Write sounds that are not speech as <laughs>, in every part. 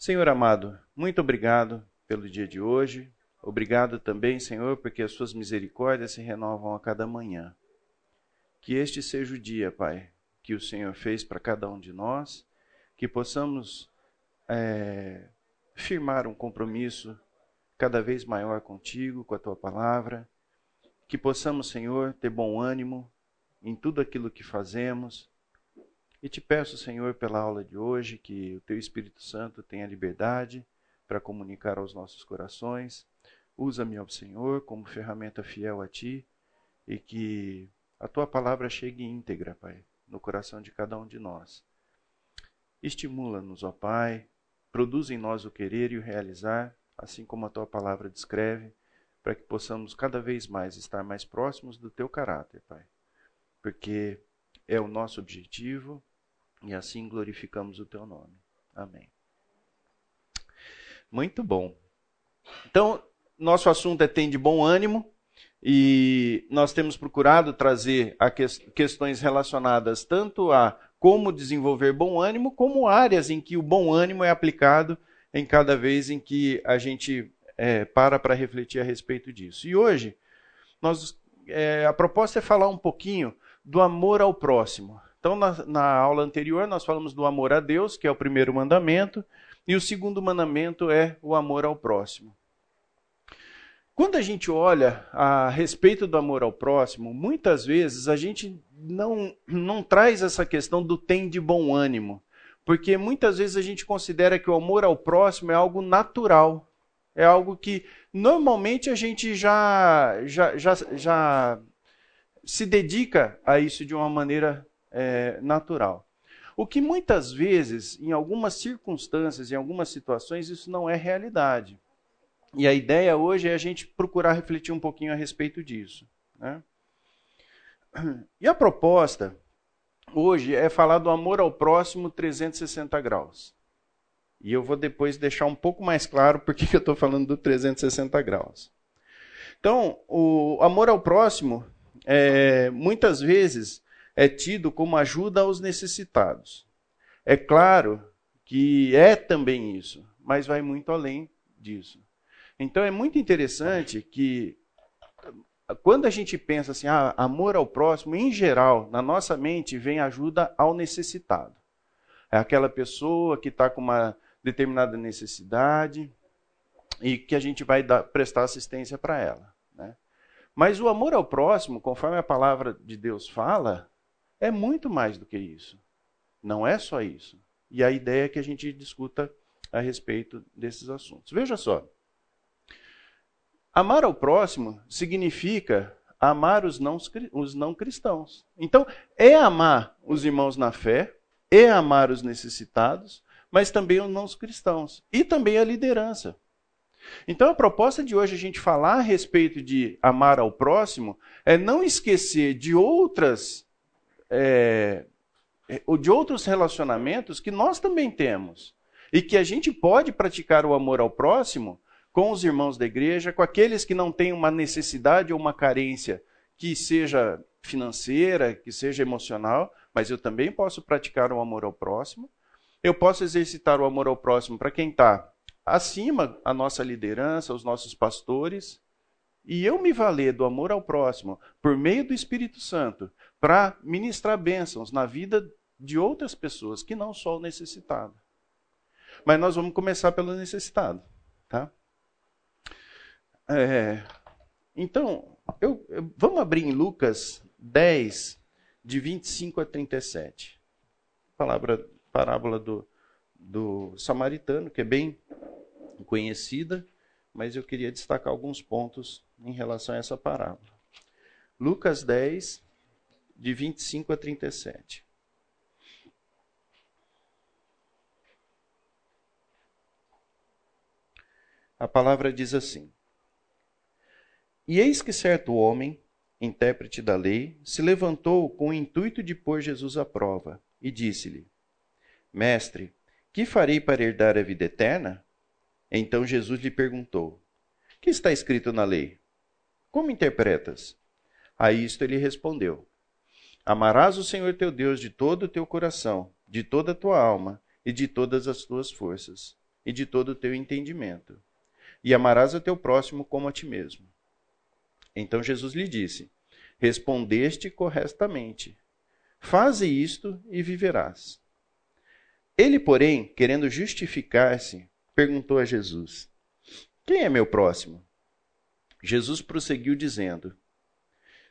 Senhor amado, muito obrigado pelo dia de hoje. Obrigado também, Senhor, porque as suas misericórdias se renovam a cada manhã. Que este seja o dia, Pai, que o Senhor fez para cada um de nós, que possamos é, firmar um compromisso cada vez maior contigo, com a tua palavra, que possamos, Senhor, ter bom ânimo em tudo aquilo que fazemos. E te peço, Senhor, pela aula de hoje, que o teu Espírito Santo tenha liberdade para comunicar aos nossos corações. Usa-me, ó Senhor, como ferramenta fiel a ti e que a tua palavra chegue íntegra, Pai, no coração de cada um de nós. Estimula-nos, ó Pai, produz em nós o querer e o realizar assim como a tua palavra descreve, para que possamos cada vez mais estar mais próximos do teu caráter, Pai. Porque é o nosso objetivo e assim glorificamos o teu nome. Amém. Muito bom. Então, nosso assunto é tem de bom ânimo e nós temos procurado trazer questões relacionadas tanto a como desenvolver bom ânimo, como áreas em que o bom ânimo é aplicado em cada vez em que a gente é, para para refletir a respeito disso. E hoje, nós, é, a proposta é falar um pouquinho do amor ao próximo. Então, na, na aula anterior, nós falamos do amor a Deus, que é o primeiro mandamento, e o segundo mandamento é o amor ao próximo. Quando a gente olha a respeito do amor ao próximo, muitas vezes a gente não, não traz essa questão do tem de bom ânimo. Porque muitas vezes a gente considera que o amor ao próximo é algo natural. É algo que normalmente a gente já, já, já, já se dedica a isso de uma maneira é, natural. O que muitas vezes, em algumas circunstâncias, em algumas situações, isso não é realidade. E a ideia hoje é a gente procurar refletir um pouquinho a respeito disso. Né? E a proposta hoje é falar do amor ao próximo 360 graus. E eu vou depois deixar um pouco mais claro por que eu estou falando do 360 graus. Então, o amor ao próximo, é, muitas vezes, é tido como ajuda aos necessitados. É claro que é também isso, mas vai muito além disso. Então, é muito interessante que quando a gente pensa assim, ah, amor ao próximo, em geral, na nossa mente vem ajuda ao necessitado. É aquela pessoa que está com uma determinada necessidade e que a gente vai dar, prestar assistência para ela. Né? Mas o amor ao próximo, conforme a palavra de Deus fala, é muito mais do que isso. Não é só isso. E a ideia é que a gente discuta a respeito desses assuntos. Veja só. Amar ao próximo significa amar os não, os não cristãos. Então, é amar os irmãos na fé, é amar os necessitados, mas também os não cristãos. E também a liderança. Então, a proposta de hoje, a gente falar a respeito de amar ao próximo, é não esquecer de outras. É, de outros relacionamentos que nós também temos. E que a gente pode praticar o amor ao próximo com os irmãos da igreja, com aqueles que não têm uma necessidade ou uma carência que seja financeira, que seja emocional, mas eu também posso praticar o amor ao próximo. Eu posso exercitar o amor ao próximo para quem está acima, a nossa liderança, os nossos pastores, e eu me valer do amor ao próximo por meio do Espírito Santo para ministrar bênçãos na vida de outras pessoas que não só o necessitado. Mas nós vamos começar pelo necessitado, tá? É, então, eu, eu, vamos abrir em Lucas 10, de 25 a 37. Palavra, parábola do, do samaritano, que é bem conhecida, mas eu queria destacar alguns pontos em relação a essa parábola. Lucas 10, de 25 a 37. A palavra diz assim: e eis que certo homem, intérprete da lei, se levantou com o intuito de pôr Jesus à prova e disse-lhe: Mestre, que farei para herdar a vida eterna? Então Jesus lhe perguntou: Que está escrito na lei? Como interpretas? A isto ele respondeu: Amarás o Senhor teu Deus de todo o teu coração, de toda a tua alma e de todas as tuas forças, e de todo o teu entendimento. E amarás o teu próximo como a ti mesmo. Então Jesus lhe disse: Respondeste corretamente. Faze isto e viverás. Ele, porém, querendo justificar-se, perguntou a Jesus: Quem é meu próximo? Jesus prosseguiu dizendo: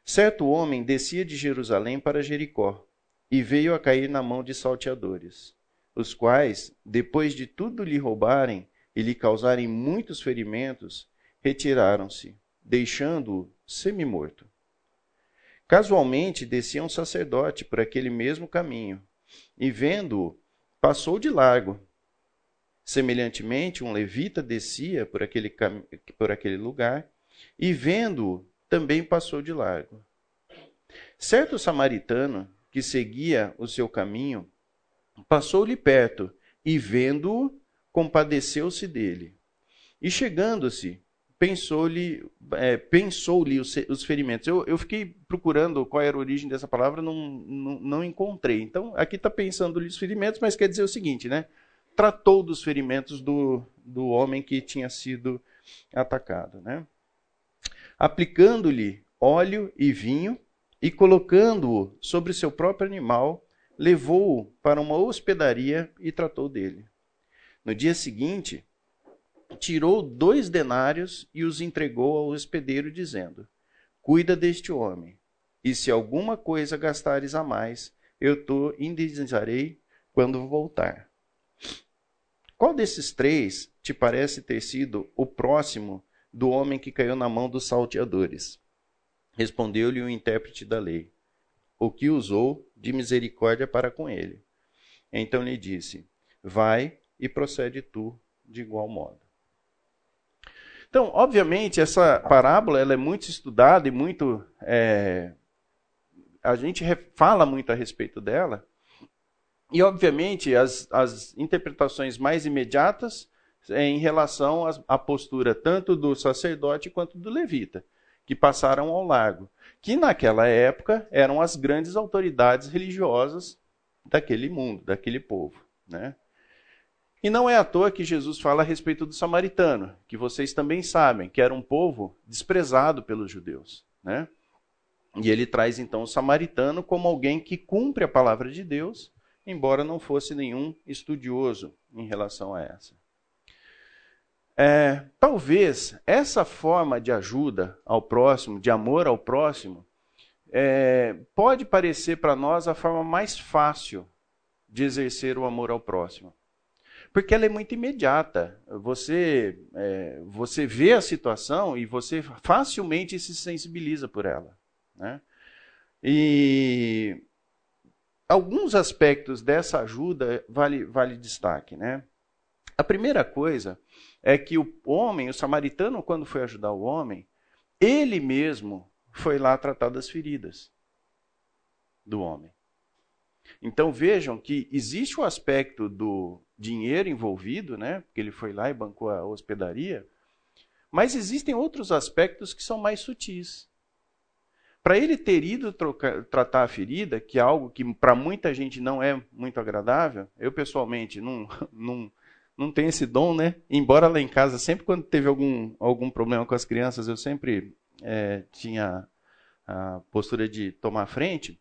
Certo homem descia de Jerusalém para Jericó e veio a cair na mão de salteadores, os quais, depois de tudo lhe roubarem e lhe causarem muitos ferimentos, retiraram-se, deixando-o semi-morto. Casualmente descia um sacerdote por aquele mesmo caminho, e vendo-o, passou de largo. Semelhantemente, um levita descia por aquele, por aquele lugar, e vendo-o, também passou de largo. Certo samaritano, que seguia o seu caminho, passou-lhe perto, e vendo-o, compadeceu-se dele. E chegando-se, pensou-lhe é, pensou os, os ferimentos. Eu, eu fiquei procurando qual era a origem dessa palavra, não, não, não encontrei. Então, aqui está pensando-lhe os ferimentos, mas quer dizer o seguinte, né? Tratou dos ferimentos do, do homem que tinha sido atacado, né? Aplicando-lhe óleo e vinho e colocando-o sobre seu próprio animal, levou-o para uma hospedaria e tratou dele. No dia seguinte, tirou dois denários e os entregou ao hospedeiro, dizendo: Cuida deste homem, e se alguma coisa gastares a mais, eu te indenizarei quando voltar. Qual desses três te parece ter sido o próximo do homem que caiu na mão dos salteadores? Respondeu-lhe o intérprete da lei, o que usou de misericórdia para com ele. Então lhe disse: Vai e procede tu de igual modo. Então, obviamente, essa parábola ela é muito estudada e muito. É, a gente fala muito a respeito dela. E, obviamente, as, as interpretações mais imediatas em relação à postura tanto do sacerdote quanto do levita, que passaram ao largo, que naquela época eram as grandes autoridades religiosas daquele mundo, daquele povo. Né? E não é à toa que Jesus fala a respeito do samaritano, que vocês também sabem, que era um povo desprezado pelos judeus. Né? E ele traz então o samaritano como alguém que cumpre a palavra de Deus, embora não fosse nenhum estudioso em relação a essa. É, talvez essa forma de ajuda ao próximo, de amor ao próximo, é, pode parecer para nós a forma mais fácil de exercer o amor ao próximo porque ela é muito imediata. Você, é, você vê a situação e você facilmente se sensibiliza por ela. Né? E alguns aspectos dessa ajuda vale, vale destaque. Né? A primeira coisa é que o homem, o samaritano, quando foi ajudar o homem, ele mesmo foi lá tratar das feridas do homem. Então vejam que existe o aspecto do dinheiro envolvido, né? Porque ele foi lá e bancou a hospedaria. Mas existem outros aspectos que são mais sutis. Para ele ter ido trocar, tratar a ferida, que é algo que para muita gente não é muito agradável, eu pessoalmente não, <laughs> não, não tenho esse dom, né? Embora lá em casa, sempre quando teve algum, algum problema com as crianças, eu sempre é, tinha a postura de tomar frente.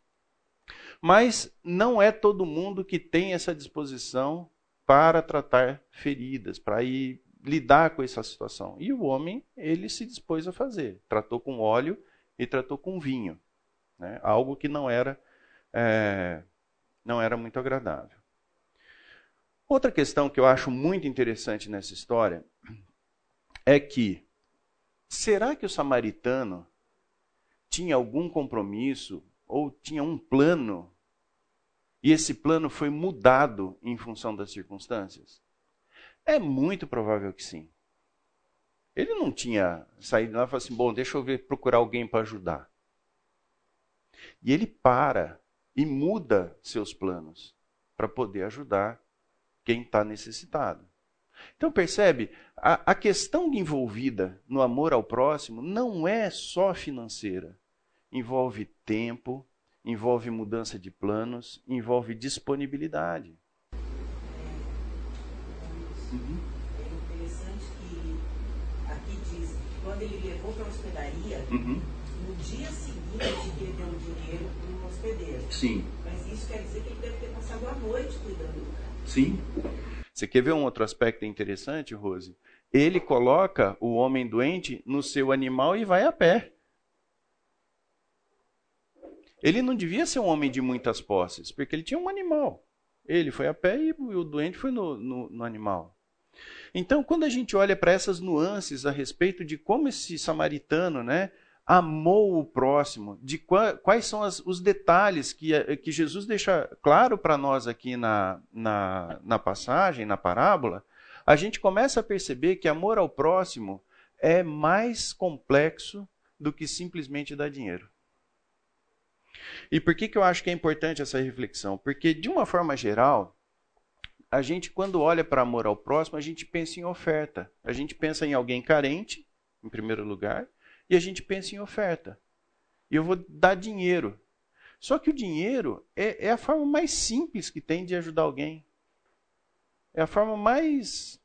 Mas não é todo mundo que tem essa disposição para tratar feridas, para ir lidar com essa situação. E o homem, ele se dispôs a fazer. Tratou com óleo e tratou com vinho. Né? Algo que não era, é, não era muito agradável. Outra questão que eu acho muito interessante nessa história é que será que o samaritano tinha algum compromisso ou tinha um plano e esse plano foi mudado em função das circunstâncias? É muito provável que sim. Ele não tinha saído lá e falado assim: bom, deixa eu ver, procurar alguém para ajudar. E ele para e muda seus planos para poder ajudar quem está necessitado. Então percebe, a, a questão envolvida no amor ao próximo não é só financeira. Envolve tempo, envolve mudança de planos, envolve disponibilidade. Uhum. É interessante que aqui diz que quando ele levou para a hospedaria, uhum. no dia seguinte ele deu o dinheiro hospedeiro. Sim. Mas isso quer dizer que ele deve ter passado a noite cuidando do cara. Sim. Você quer ver um outro aspecto interessante, Rose? Ele coloca o homem doente no seu animal e vai a pé. Ele não devia ser um homem de muitas posses, porque ele tinha um animal. Ele foi a pé e o doente foi no, no, no animal. Então, quando a gente olha para essas nuances a respeito de como esse samaritano né, amou o próximo, de quais são as, os detalhes que, que Jesus deixa claro para nós aqui na, na, na passagem, na parábola, a gente começa a perceber que amor ao próximo é mais complexo do que simplesmente dar dinheiro. E por que, que eu acho que é importante essa reflexão? Porque, de uma forma geral, a gente, quando olha para amor ao próximo, a gente pensa em oferta. A gente pensa em alguém carente, em primeiro lugar, e a gente pensa em oferta. E eu vou dar dinheiro. Só que o dinheiro é, é a forma mais simples que tem de ajudar alguém. É a forma mais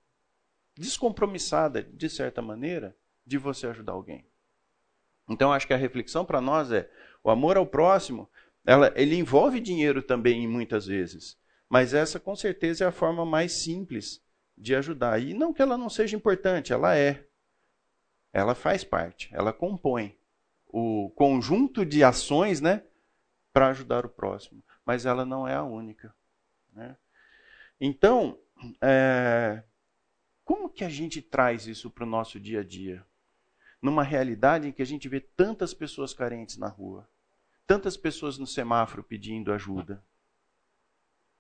descompromissada, de certa maneira, de você ajudar alguém. Então, acho que a reflexão para nós é: o amor ao próximo, ela, ele envolve dinheiro também, muitas vezes. Mas essa, com certeza, é a forma mais simples de ajudar. E não que ela não seja importante, ela é. Ela faz parte, ela compõe o conjunto de ações né, para ajudar o próximo. Mas ela não é a única. Né? Então, é, como que a gente traz isso para o nosso dia a dia? Numa realidade em que a gente vê tantas pessoas carentes na rua tantas pessoas no semáforo pedindo ajuda.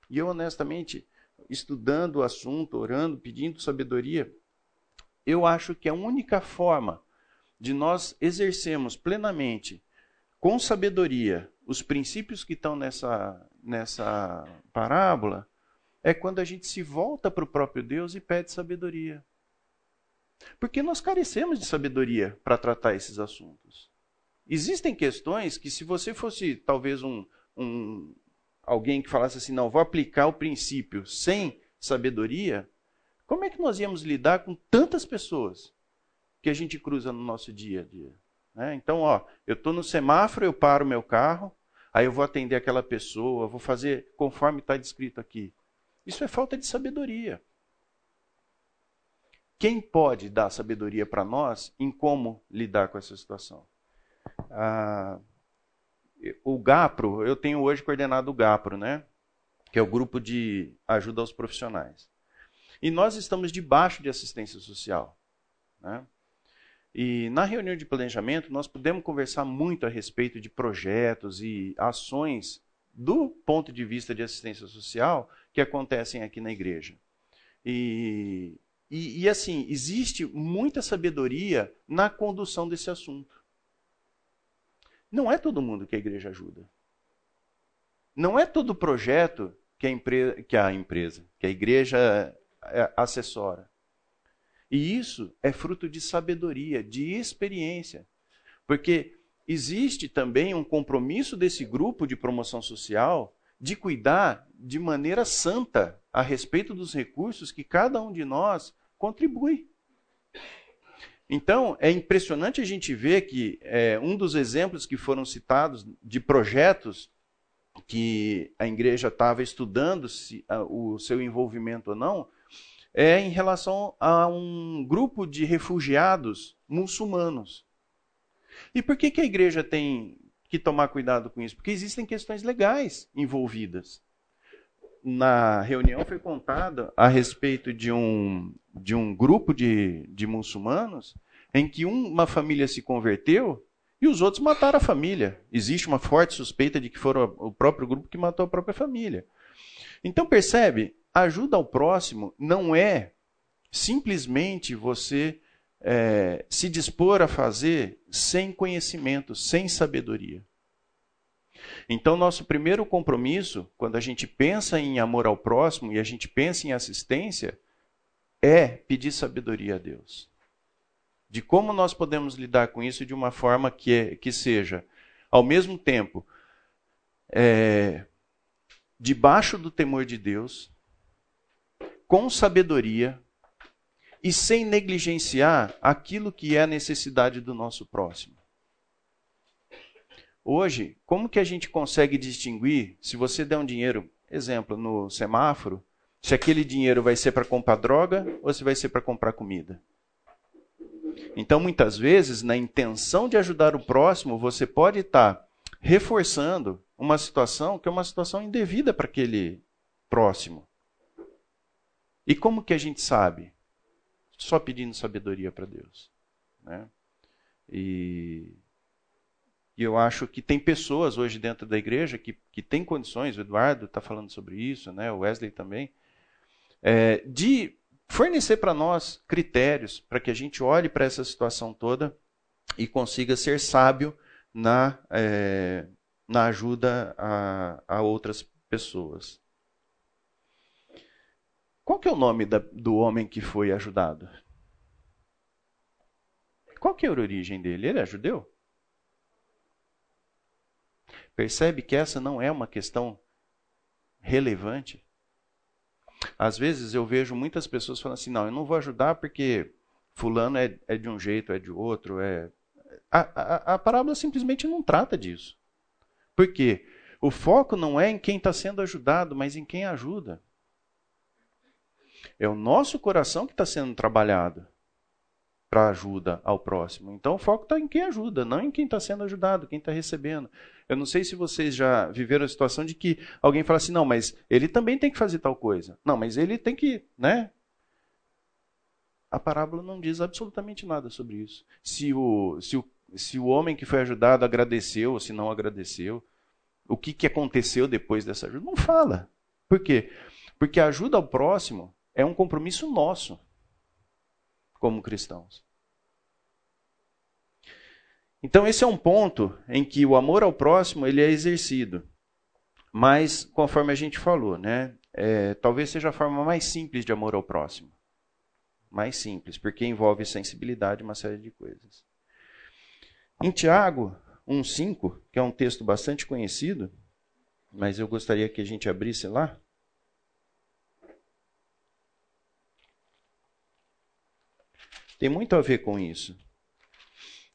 E eu, honestamente, estudando o assunto, orando, pedindo sabedoria, eu acho que a única forma de nós exercermos plenamente, com sabedoria, os princípios que estão nessa, nessa parábola, é quando a gente se volta para o próprio Deus e pede sabedoria. Porque nós carecemos de sabedoria para tratar esses assuntos. Existem questões que, se você fosse talvez um, um alguém que falasse assim, não, vou aplicar o princípio sem sabedoria, como é que nós íamos lidar com tantas pessoas que a gente cruza no nosso dia a dia? Né? Então, ó, eu estou no semáforo, eu paro o meu carro, aí eu vou atender aquela pessoa, vou fazer conforme está descrito aqui. Isso é falta de sabedoria. Quem pode dar sabedoria para nós em como lidar com essa situação? Ah, o GAPRO, eu tenho hoje coordenado o GAPRO, né? Que é o grupo de ajuda aos profissionais. E nós estamos debaixo de assistência social. Né? E na reunião de planejamento, nós pudemos conversar muito a respeito de projetos e ações do ponto de vista de assistência social que acontecem aqui na igreja. E, e, e assim, existe muita sabedoria na condução desse assunto. Não é todo mundo que a igreja ajuda. Não é todo projeto que a, que a empresa, que a igreja é, assessora. E isso é fruto de sabedoria, de experiência. Porque existe também um compromisso desse grupo de promoção social de cuidar de maneira santa a respeito dos recursos que cada um de nós contribui. Então, é impressionante a gente ver que é, um dos exemplos que foram citados de projetos que a igreja estava estudando se, a, o seu envolvimento ou não, é em relação a um grupo de refugiados muçulmanos. E por que, que a igreja tem que tomar cuidado com isso? Porque existem questões legais envolvidas. Na reunião foi contada a respeito de um, de um grupo de, de muçulmanos em que uma família se converteu e os outros mataram a família. Existe uma forte suspeita de que foram o próprio grupo que matou a própria família. Então percebe, ajuda ao próximo não é simplesmente você é, se dispor a fazer sem conhecimento, sem sabedoria. Então, nosso primeiro compromisso, quando a gente pensa em amor ao próximo e a gente pensa em assistência, é pedir sabedoria a Deus. De como nós podemos lidar com isso de uma forma que, é, que seja, ao mesmo tempo, é, debaixo do temor de Deus, com sabedoria e sem negligenciar aquilo que é a necessidade do nosso próximo. Hoje, como que a gente consegue distinguir se você der um dinheiro, exemplo, no semáforo, se aquele dinheiro vai ser para comprar droga ou se vai ser para comprar comida? Então, muitas vezes, na intenção de ajudar o próximo, você pode estar reforçando uma situação que é uma situação indevida para aquele próximo. E como que a gente sabe? Só pedindo sabedoria para Deus. Né? E, e, eu acho que tem pessoas hoje dentro da igreja que, que têm condições, o Eduardo está falando sobre isso, né? o Wesley também, é, de fornecer para nós critérios para que a gente olhe para essa situação toda e consiga ser sábio na, é, na ajuda a, a outras pessoas. Qual que é o nome da, do homem que foi ajudado? Qual que era a origem dele? Ele é judeu? Percebe que essa não é uma questão relevante? Às vezes eu vejo muitas pessoas falando assim: não, eu não vou ajudar porque fulano é, é de um jeito, é de outro. É... A, a, a parábola simplesmente não trata disso. Por quê? O foco não é em quem está sendo ajudado, mas em quem ajuda. É o nosso coração que está sendo trabalhado para ajuda ao próximo. Então o foco está em quem ajuda, não em quem está sendo ajudado, quem está recebendo. Eu não sei se vocês já viveram a situação de que alguém fala assim, não, mas ele também tem que fazer tal coisa. Não, mas ele tem que, né? A parábola não diz absolutamente nada sobre isso. Se o, se o, se o homem que foi ajudado agradeceu ou se não agradeceu, o que, que aconteceu depois dessa ajuda, não fala. Por quê? Porque a ajuda ao próximo é um compromisso nosso como cristãos. Então esse é um ponto em que o amor ao próximo ele é exercido, mas conforme a gente falou, né, é, talvez seja a forma mais simples de amor ao próximo, mais simples, porque envolve sensibilidade e uma série de coisas. Em Tiago 1:5, que é um texto bastante conhecido, mas eu gostaria que a gente abrisse lá. Tem muito a ver com isso.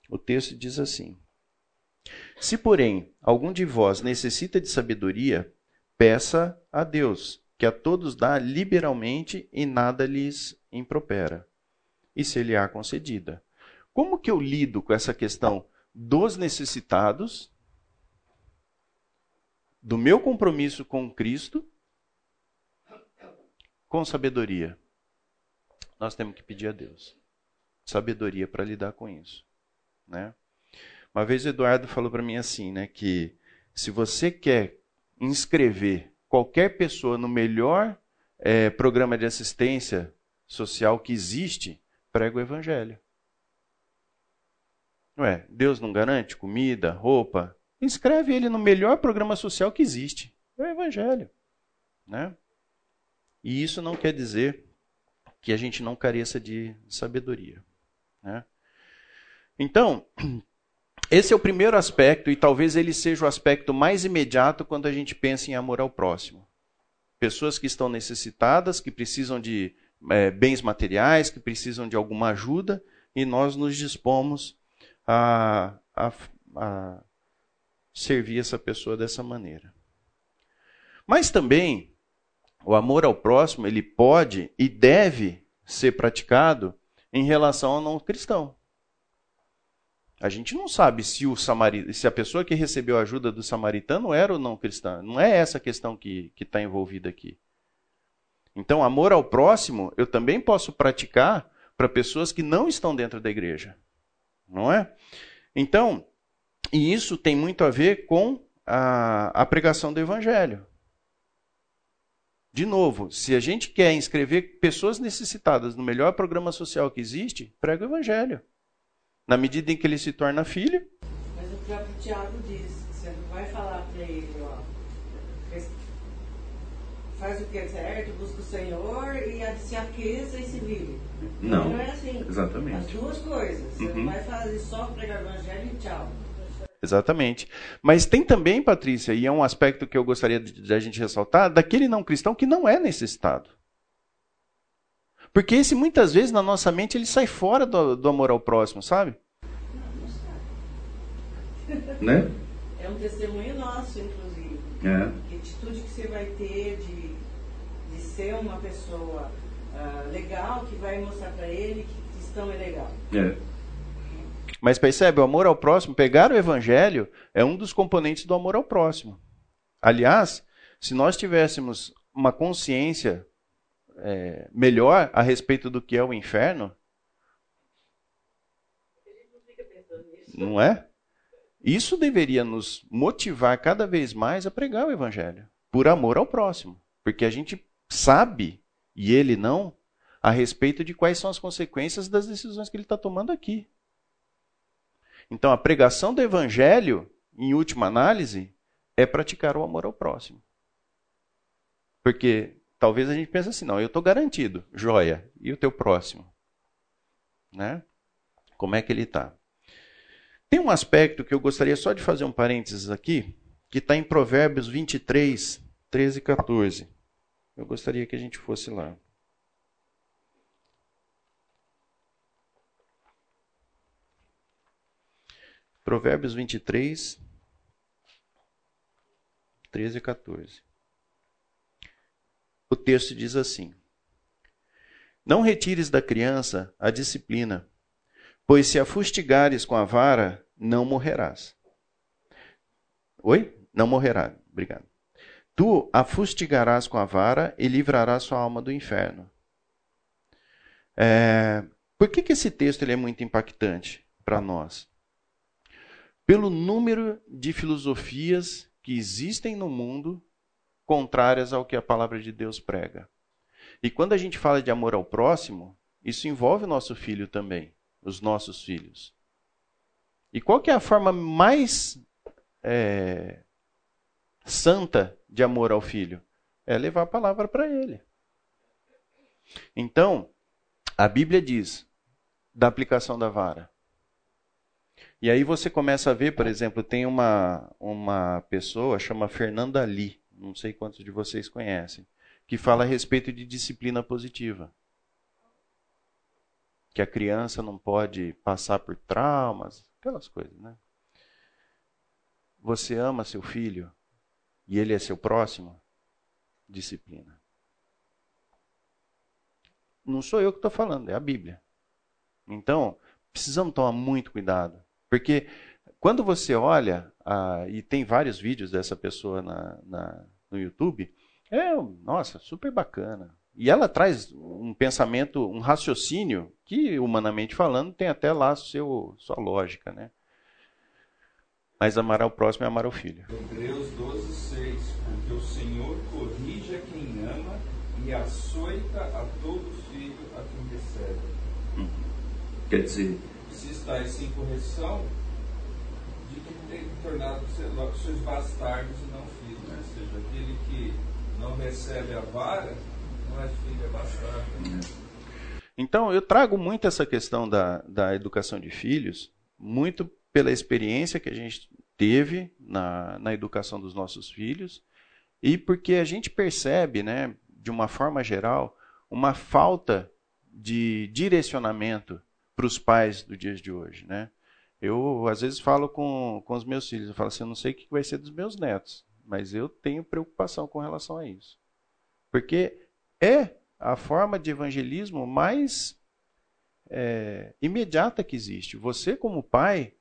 O texto diz assim: Se, porém, algum de vós necessita de sabedoria, peça a Deus, que a todos dá liberalmente e nada lhes impropera, e se lhe há concedida. Como que eu lido com essa questão dos necessitados, do meu compromisso com Cristo, com sabedoria? Nós temos que pedir a Deus sabedoria para lidar com isso. Né? Uma vez o Eduardo falou para mim assim, né, que se você quer inscrever qualquer pessoa no melhor é, programa de assistência social que existe, prega o evangelho. Ué, Deus não garante comida, roupa? Inscreve ele no melhor programa social que existe. É o evangelho. Né? E isso não quer dizer que a gente não careça de sabedoria. Né? Então, esse é o primeiro aspecto, e talvez ele seja o aspecto mais imediato quando a gente pensa em amor ao próximo. Pessoas que estão necessitadas, que precisam de é, bens materiais, que precisam de alguma ajuda, e nós nos dispomos a, a, a servir essa pessoa dessa maneira. Mas também, o amor ao próximo, ele pode e deve ser praticado em relação ao não cristão. A gente não sabe se, o se a pessoa que recebeu a ajuda do samaritano era ou não cristã. Não é essa a questão que está envolvida aqui. Então, amor ao próximo eu também posso praticar para pessoas que não estão dentro da igreja. Não é? Então, e isso tem muito a ver com a, a pregação do evangelho. De novo, se a gente quer inscrever pessoas necessitadas no melhor programa social que existe, prega o evangelho. Na medida em que ele se torna filho. Mas o próprio Tiago diz: você não vai falar para ele, ó, faz o que é certo, busca o Senhor e se aqueça e se vive. Não. Não é assim. Exatamente. As duas coisas. Você uhum. não vai fazer só pregar o evangelho e tchau. Exatamente. Mas tem também, Patrícia, e é um aspecto que eu gostaria de, de a gente ressaltar, daquele não cristão que não é necessitado. Porque esse muitas vezes na nossa mente ele sai fora do, do amor ao próximo, sabe? Né? É um testemunho nosso, inclusive. É. Que atitude que você vai ter de, de ser uma pessoa uh, legal que vai mostrar para ele que cristão é legal. É. Mas percebe, o amor ao próximo, pegar o evangelho é um dos componentes do amor ao próximo. Aliás, se nós tivéssemos uma consciência é, melhor a respeito do que é o inferno, não é? Isso deveria nos motivar cada vez mais a pregar o evangelho, por amor ao próximo, porque a gente sabe e ele não a respeito de quais são as consequências das decisões que ele está tomando aqui. Então, a pregação do evangelho, em última análise, é praticar o amor ao próximo. Porque talvez a gente pense assim, não, eu estou garantido, joia, e o teu próximo? Né? Como é que ele está? Tem um aspecto que eu gostaria só de fazer um parênteses aqui, que está em Provérbios 23, 13 e 14. Eu gostaria que a gente fosse lá. Provérbios 23, 13 e 14. O texto diz assim: Não retires da criança a disciplina, pois se a fustigares com a vara, não morrerás. Oi? Não morrerá. Obrigado. Tu a fustigarás com a vara e livrarás sua alma do inferno. É, por que, que esse texto ele é muito impactante para nós? Pelo número de filosofias que existem no mundo contrárias ao que a palavra de Deus prega. E quando a gente fala de amor ao próximo, isso envolve o nosso filho também, os nossos filhos. E qual que é a forma mais é, santa de amor ao filho? É levar a palavra para ele. Então, a Bíblia diz da aplicação da vara. E aí você começa a ver, por exemplo, tem uma, uma pessoa, chama Fernanda Lee não sei quantos de vocês conhecem, que fala a respeito de disciplina positiva. Que a criança não pode passar por traumas, aquelas coisas, né? Você ama seu filho e ele é seu próximo? Disciplina. Não sou eu que estou falando, é a Bíblia. Então, precisamos tomar muito cuidado. Porque quando você olha, ah, e tem vários vídeos dessa pessoa na, na, no YouTube, é, nossa, super bacana. E ela traz um pensamento, um raciocínio que, humanamente falando, tem até lá seu, sua lógica, né? Mas amar ao próximo é amar ao filho. Hebreus 12, 6. Porque o Senhor corrige a quem ama e açoita a todo filho a quem recebe. Hum. Quer dizer... Se estáis sem correção, tem tornado seus bastardos e não filhos, né? ou seja, aquele que não recebe a vara não é filho, é bastardo. Então, eu trago muito essa questão da, da educação de filhos, muito pela experiência que a gente teve na, na educação dos nossos filhos, e porque a gente percebe, né, de uma forma geral, uma falta de direcionamento para os pais do dias de hoje. Né? Eu, às vezes, falo com, com os meus filhos, eu falo assim, eu não sei o que vai ser dos meus netos, mas eu tenho preocupação com relação a isso. Porque é a forma de evangelismo mais é, imediata que existe. Você, como pai,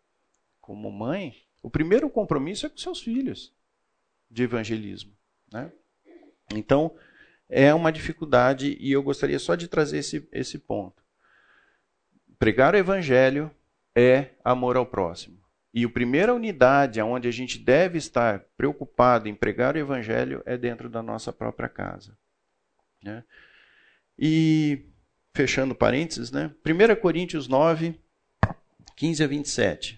como mãe, o primeiro compromisso é com seus filhos de evangelismo. Né? Então, é uma dificuldade e eu gostaria só de trazer esse, esse ponto. Pregar o evangelho é amor ao próximo. E a primeira unidade onde a gente deve estar preocupado em pregar o evangelho é dentro da nossa própria casa. Né? E, fechando parênteses, né? 1 Coríntios 9, 15 a 27.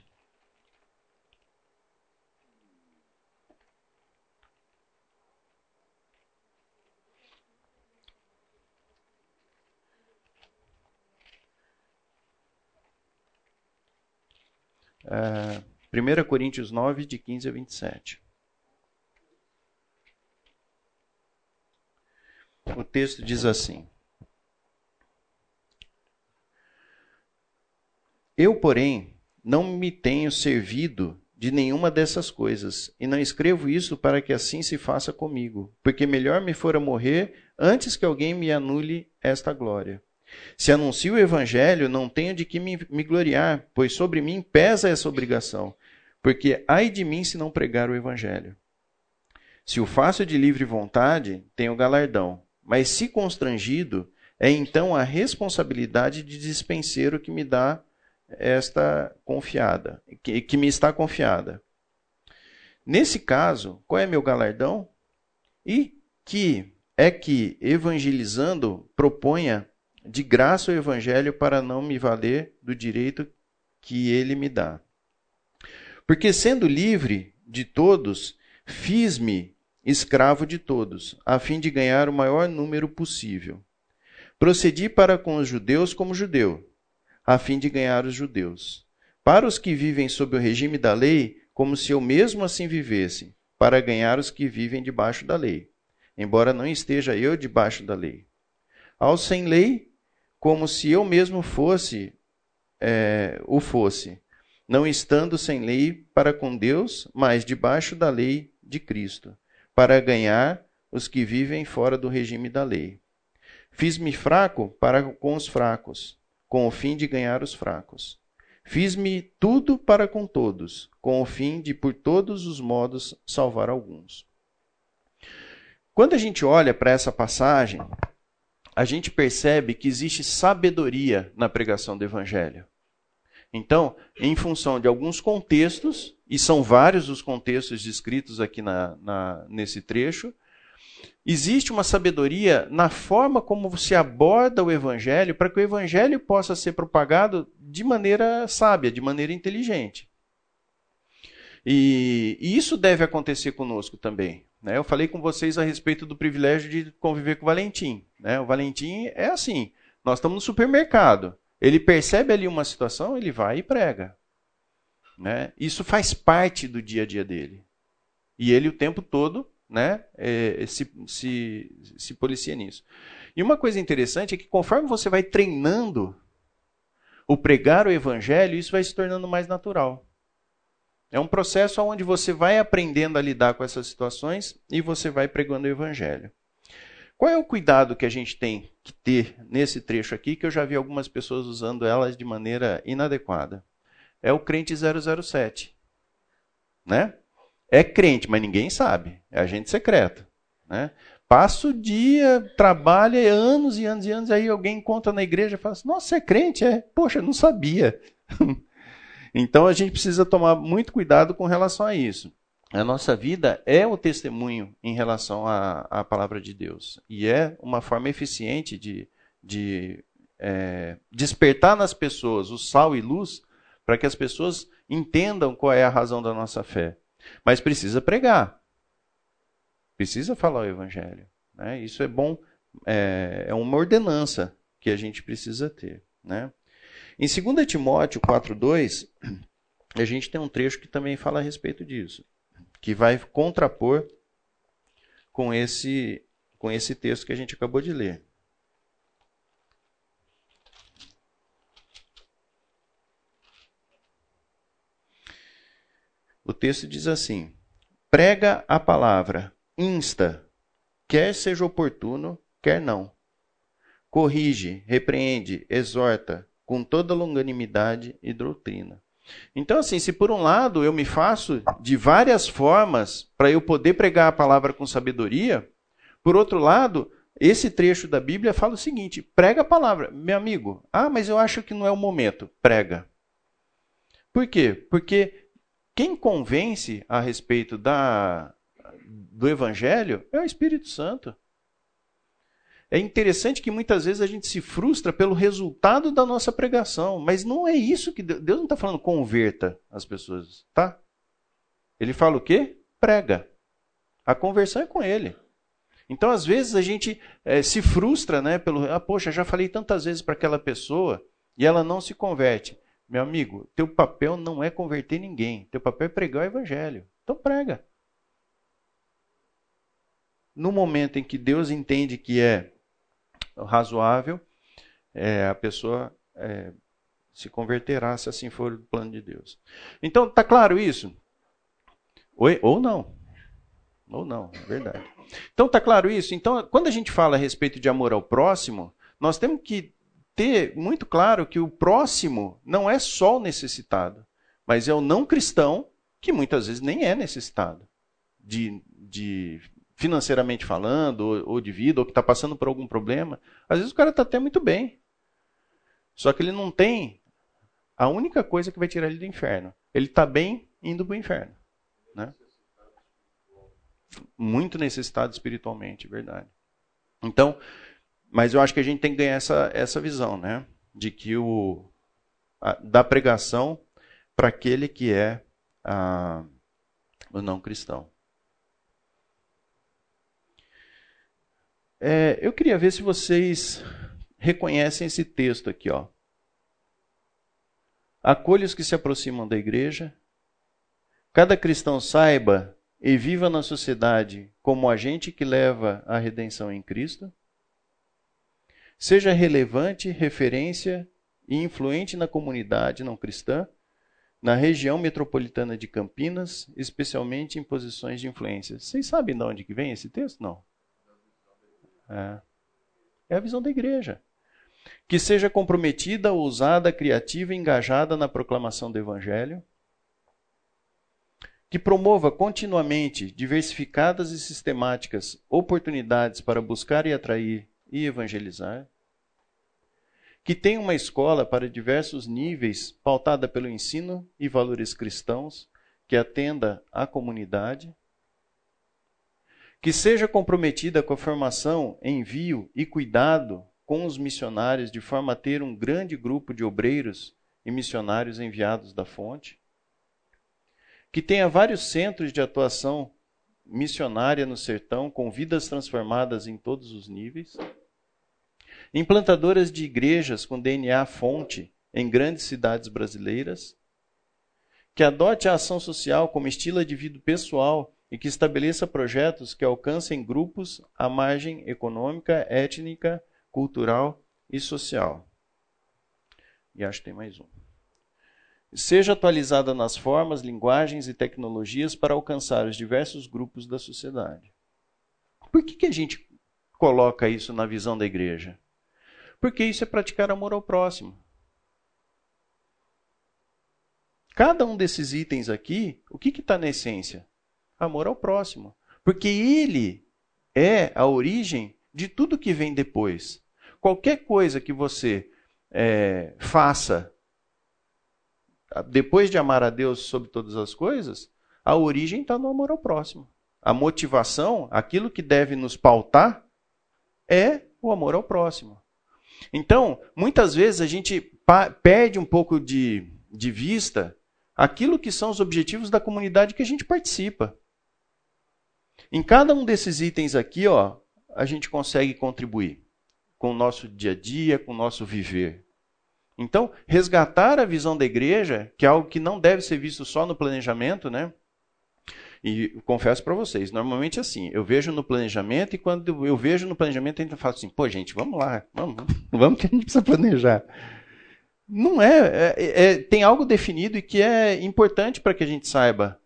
É, 1 Coríntios 9, de 15 a 27. O texto diz assim: Eu, porém, não me tenho servido de nenhuma dessas coisas, e não escrevo isso para que assim se faça comigo, porque melhor me fora morrer antes que alguém me anule esta glória. Se anuncio o evangelho, não tenho de que me, me gloriar, pois sobre mim pesa essa obrigação, porque ai de mim se não pregar o evangelho. Se o faço de livre vontade, tenho galardão, mas se constrangido, é então a responsabilidade de dispenseiro que me dá esta confiada, que, que me está confiada. Nesse caso, qual é meu galardão? E que é que, evangelizando, proponha de graça o evangelho para não me valer do direito que ele me dá. Porque sendo livre de todos, fiz-me escravo de todos, a fim de ganhar o maior número possível. Procedi para com os judeus como judeu, a fim de ganhar os judeus. Para os que vivem sob o regime da lei, como se eu mesmo assim vivesse, para ganhar os que vivem debaixo da lei, embora não esteja eu debaixo da lei. Aos sem lei, como se eu mesmo fosse, é, o fosse, não estando sem lei para com Deus, mas debaixo da lei de Cristo, para ganhar os que vivem fora do regime da lei. Fiz-me fraco para com os fracos com o fim de ganhar os fracos. Fiz-me tudo para com todos, com o fim de, por todos os modos, salvar alguns. Quando a gente olha para essa passagem, a gente percebe que existe sabedoria na pregação do Evangelho. Então, em função de alguns contextos, e são vários os contextos descritos aqui na, na, nesse trecho, Existe uma sabedoria na forma como você aborda o evangelho para que o evangelho possa ser propagado de maneira sábia, de maneira inteligente. E, e isso deve acontecer conosco também. Né? Eu falei com vocês a respeito do privilégio de conviver com o Valentim. Né? O Valentim é assim: nós estamos no supermercado, ele percebe ali uma situação, ele vai e prega. Né? Isso faz parte do dia a dia dele. E ele o tempo todo né, é, se, se, se policia nisso. E uma coisa interessante é que conforme você vai treinando o pregar o evangelho, isso vai se tornando mais natural. É um processo onde você vai aprendendo a lidar com essas situações e você vai pregando o evangelho. Qual é o cuidado que a gente tem que ter nesse trecho aqui, que eu já vi algumas pessoas usando elas de maneira inadequada? É o crente 007. Né? é crente, mas ninguém sabe. É agente secreto. Né? Passa o dia, trabalha anos e anos e anos, aí alguém conta na igreja e fala assim: Nossa, você é crente? É, poxa, não sabia. <laughs> então a gente precisa tomar muito cuidado com relação a isso. A nossa vida é o testemunho em relação à, à palavra de Deus. E é uma forma eficiente de, de é, despertar nas pessoas o sal e luz para que as pessoas entendam qual é a razão da nossa fé. Mas precisa pregar. Precisa falar o evangelho. Né? Isso é bom, é, é uma ordenança que a gente precisa ter. Né? Em 2 Timóteo 4,2, a gente tem um trecho que também fala a respeito disso, que vai contrapor com esse, com esse texto que a gente acabou de ler. O texto diz assim: prega a palavra, insta, quer seja oportuno, quer não. Corrige, repreende, exorta, com toda longanimidade e doutrina. Então, assim, se por um lado eu me faço de várias formas para eu poder pregar a palavra com sabedoria, por outro lado, esse trecho da Bíblia fala o seguinte: prega a palavra. Meu amigo, ah, mas eu acho que não é o momento. Prega. Por quê? Porque quem convence a respeito da, do Evangelho é o Espírito Santo. É interessante que muitas vezes a gente se frustra pelo resultado da nossa pregação, mas não é isso que Deus, Deus não está falando converta as pessoas, tá? Ele fala o quê? Prega. A conversão é com Ele. Então, às vezes, a gente é, se frustra, né? Pelo, ah, poxa, já falei tantas vezes para aquela pessoa e ela não se converte. Meu amigo, teu papel não é converter ninguém. Teu papel é pregar o evangelho. Então prega. No momento em que Deus entende que é razoável, é, a pessoa é, se converterá se assim for o plano de Deus. Então, está claro isso? Oi? Ou não. Ou não, é verdade. Então, está claro isso? Então, quando a gente fala a respeito de amor ao próximo, nós temos que ter muito claro que o próximo não é só o necessitado, mas é o não cristão que muitas vezes nem é necessitado de, de financeiramente falando, ou, ou de vida, ou que está passando por algum problema. Às vezes o cara está até muito bem. Só que ele não tem a única coisa que vai tirar ele do inferno. Ele está bem indo para o inferno. Né? Muito necessitado espiritualmente, verdade. Então, mas eu acho que a gente tem que ganhar essa, essa visão, né? De que o a, da pregação para aquele que é a, o não cristão. É, eu queria ver se vocês reconhecem esse texto aqui, ó. Acolha os que se aproximam da igreja. Cada cristão saiba e viva na sociedade como agente que leva a redenção em Cristo. Seja relevante, referência e influente na comunidade não cristã, na região metropolitana de Campinas, especialmente em posições de influência. Vocês sabem de onde que vem esse texto? Não. É, é a visão da igreja. Que seja comprometida, ousada, criativa e engajada na proclamação do Evangelho, que promova continuamente diversificadas e sistemáticas oportunidades para buscar e atrair e evangelizar, que tenha uma escola para diversos níveis pautada pelo ensino e valores cristãos, que atenda à comunidade, que seja comprometida com a formação, envio e cuidado com os missionários de forma a ter um grande grupo de obreiros e missionários enviados da fonte, que tenha vários centros de atuação missionária no sertão, com vidas transformadas em todos os níveis, implantadoras de igrejas com DNA fonte em grandes cidades brasileiras, que adote a ação social como estilo de vida pessoal e que estabeleça projetos que alcancem grupos à margem econômica, étnica cultural e social. E acho que tem mais um. Seja atualizada nas formas, linguagens e tecnologias para alcançar os diversos grupos da sociedade. Por que, que a gente coloca isso na visão da igreja? Porque isso é praticar amor ao próximo. Cada um desses itens aqui, o que está na essência? Amor ao próximo. Porque ele é a origem de tudo que vem depois. Qualquer coisa que você é, faça depois de amar a Deus sobre todas as coisas, a origem está no amor ao próximo. A motivação, aquilo que deve nos pautar, é o amor ao próximo. Então, muitas vezes a gente perde um pouco de, de vista aquilo que são os objetivos da comunidade que a gente participa. Em cada um desses itens aqui, ó, a gente consegue contribuir com o nosso dia a dia, com o nosso viver. Então, resgatar a visão da igreja, que é algo que não deve ser visto só no planejamento, né? E confesso para vocês, normalmente é assim, eu vejo no planejamento e quando eu vejo no planejamento, gente fala assim, pô, gente, vamos lá, vamos, vamos que a gente precisa planejar. Não é, é, é tem algo definido e que é importante para que a gente saiba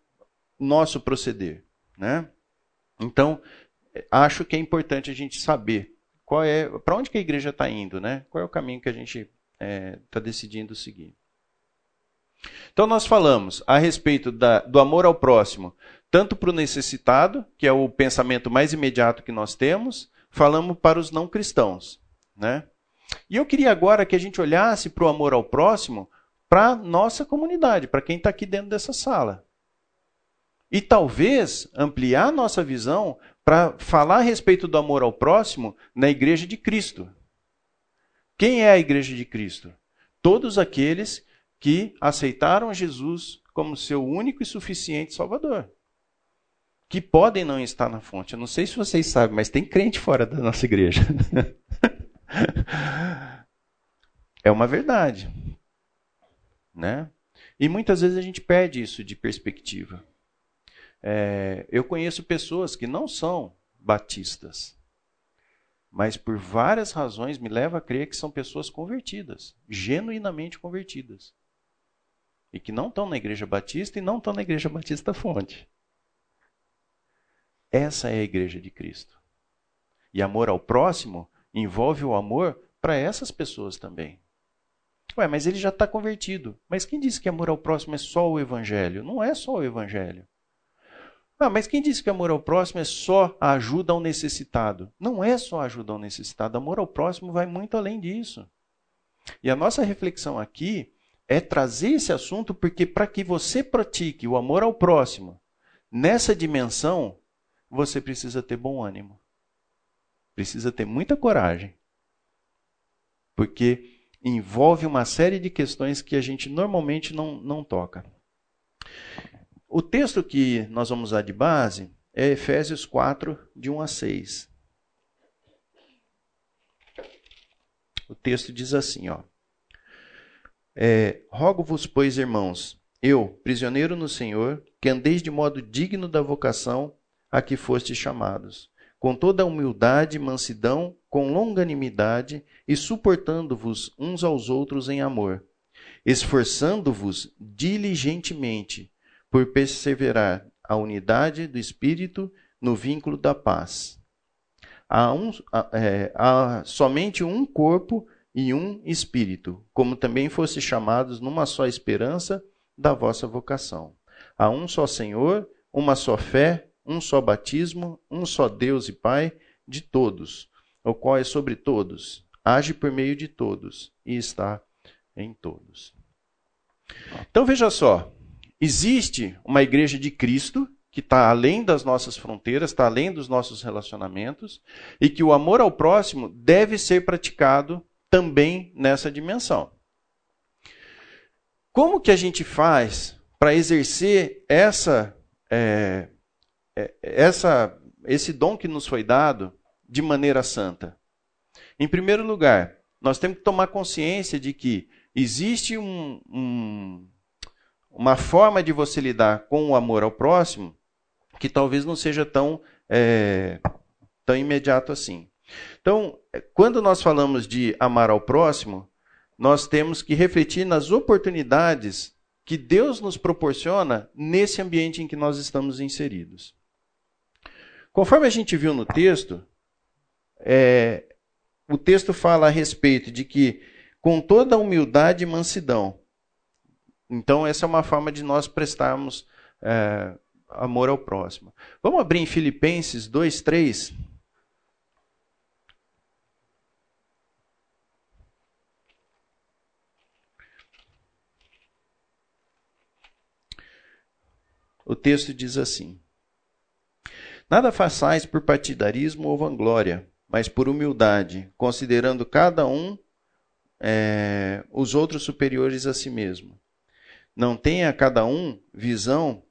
nosso proceder, né? Então, acho que é importante a gente saber qual é, para onde que a igreja está indo, né? Qual é o caminho que a gente está é, tá decidindo seguir? Então nós falamos a respeito da, do amor ao próximo, tanto para o necessitado, que é o pensamento mais imediato que nós temos, falamos para os não cristãos, né? E eu queria agora que a gente olhasse para o amor ao próximo para nossa comunidade, para quem está aqui dentro dessa sala. E talvez ampliar nossa visão para falar a respeito do amor ao próximo na igreja de Cristo. Quem é a igreja de Cristo? Todos aqueles que aceitaram Jesus como seu único e suficiente Salvador. Que podem não estar na fonte. Eu não sei se vocês sabem, mas tem crente fora da nossa igreja. <laughs> é uma verdade. Né? E muitas vezes a gente perde isso de perspectiva. É, eu conheço pessoas que não são batistas, mas por várias razões me leva a crer que são pessoas convertidas, genuinamente convertidas. E que não estão na Igreja Batista e não estão na Igreja Batista Fonte. Essa é a Igreja de Cristo. E amor ao próximo envolve o amor para essas pessoas também. Ué, mas ele já está convertido. Mas quem disse que amor ao próximo é só o Evangelho? Não é só o Evangelho. Ah, mas quem disse que amor ao próximo é só a ajuda ao necessitado? Não é só a ajuda ao necessitado. Amor ao próximo vai muito além disso. E a nossa reflexão aqui é trazer esse assunto porque para que você pratique o amor ao próximo nessa dimensão, você precisa ter bom ânimo. Precisa ter muita coragem. Porque envolve uma série de questões que a gente normalmente não, não toca. O texto que nós vamos usar de base é Efésios 4, de 1 a 6. O texto diz assim, ó. É, Rogo-vos, pois, irmãos, eu, prisioneiro no Senhor, que andeis de modo digno da vocação a que fostes chamados, com toda humildade e mansidão, com longanimidade e suportando-vos uns aos outros em amor, esforçando-vos diligentemente por perseverar a unidade do Espírito no vínculo da paz. Há, um, é, há somente um corpo e um Espírito, como também fosse chamados numa só esperança da vossa vocação. Há um só Senhor, uma só fé, um só batismo, um só Deus e Pai de todos, o qual é sobre todos, age por meio de todos e está em todos. Então veja só, Existe uma igreja de Cristo que está além das nossas fronteiras, está além dos nossos relacionamentos, e que o amor ao próximo deve ser praticado também nessa dimensão. Como que a gente faz para exercer essa, é, é, essa, esse dom que nos foi dado de maneira santa? Em primeiro lugar, nós temos que tomar consciência de que existe um, um uma forma de você lidar com o amor ao próximo que talvez não seja tão, é, tão imediato assim. Então, quando nós falamos de amar ao próximo, nós temos que refletir nas oportunidades que Deus nos proporciona nesse ambiente em que nós estamos inseridos. Conforme a gente viu no texto, é, o texto fala a respeito de que, com toda humildade e mansidão, então, essa é uma forma de nós prestarmos é, amor ao próximo. Vamos abrir em Filipenses 2, 3. O texto diz assim: Nada façais por partidarismo ou vanglória, mas por humildade, considerando cada um é, os outros superiores a si mesmo não tenha cada um visão.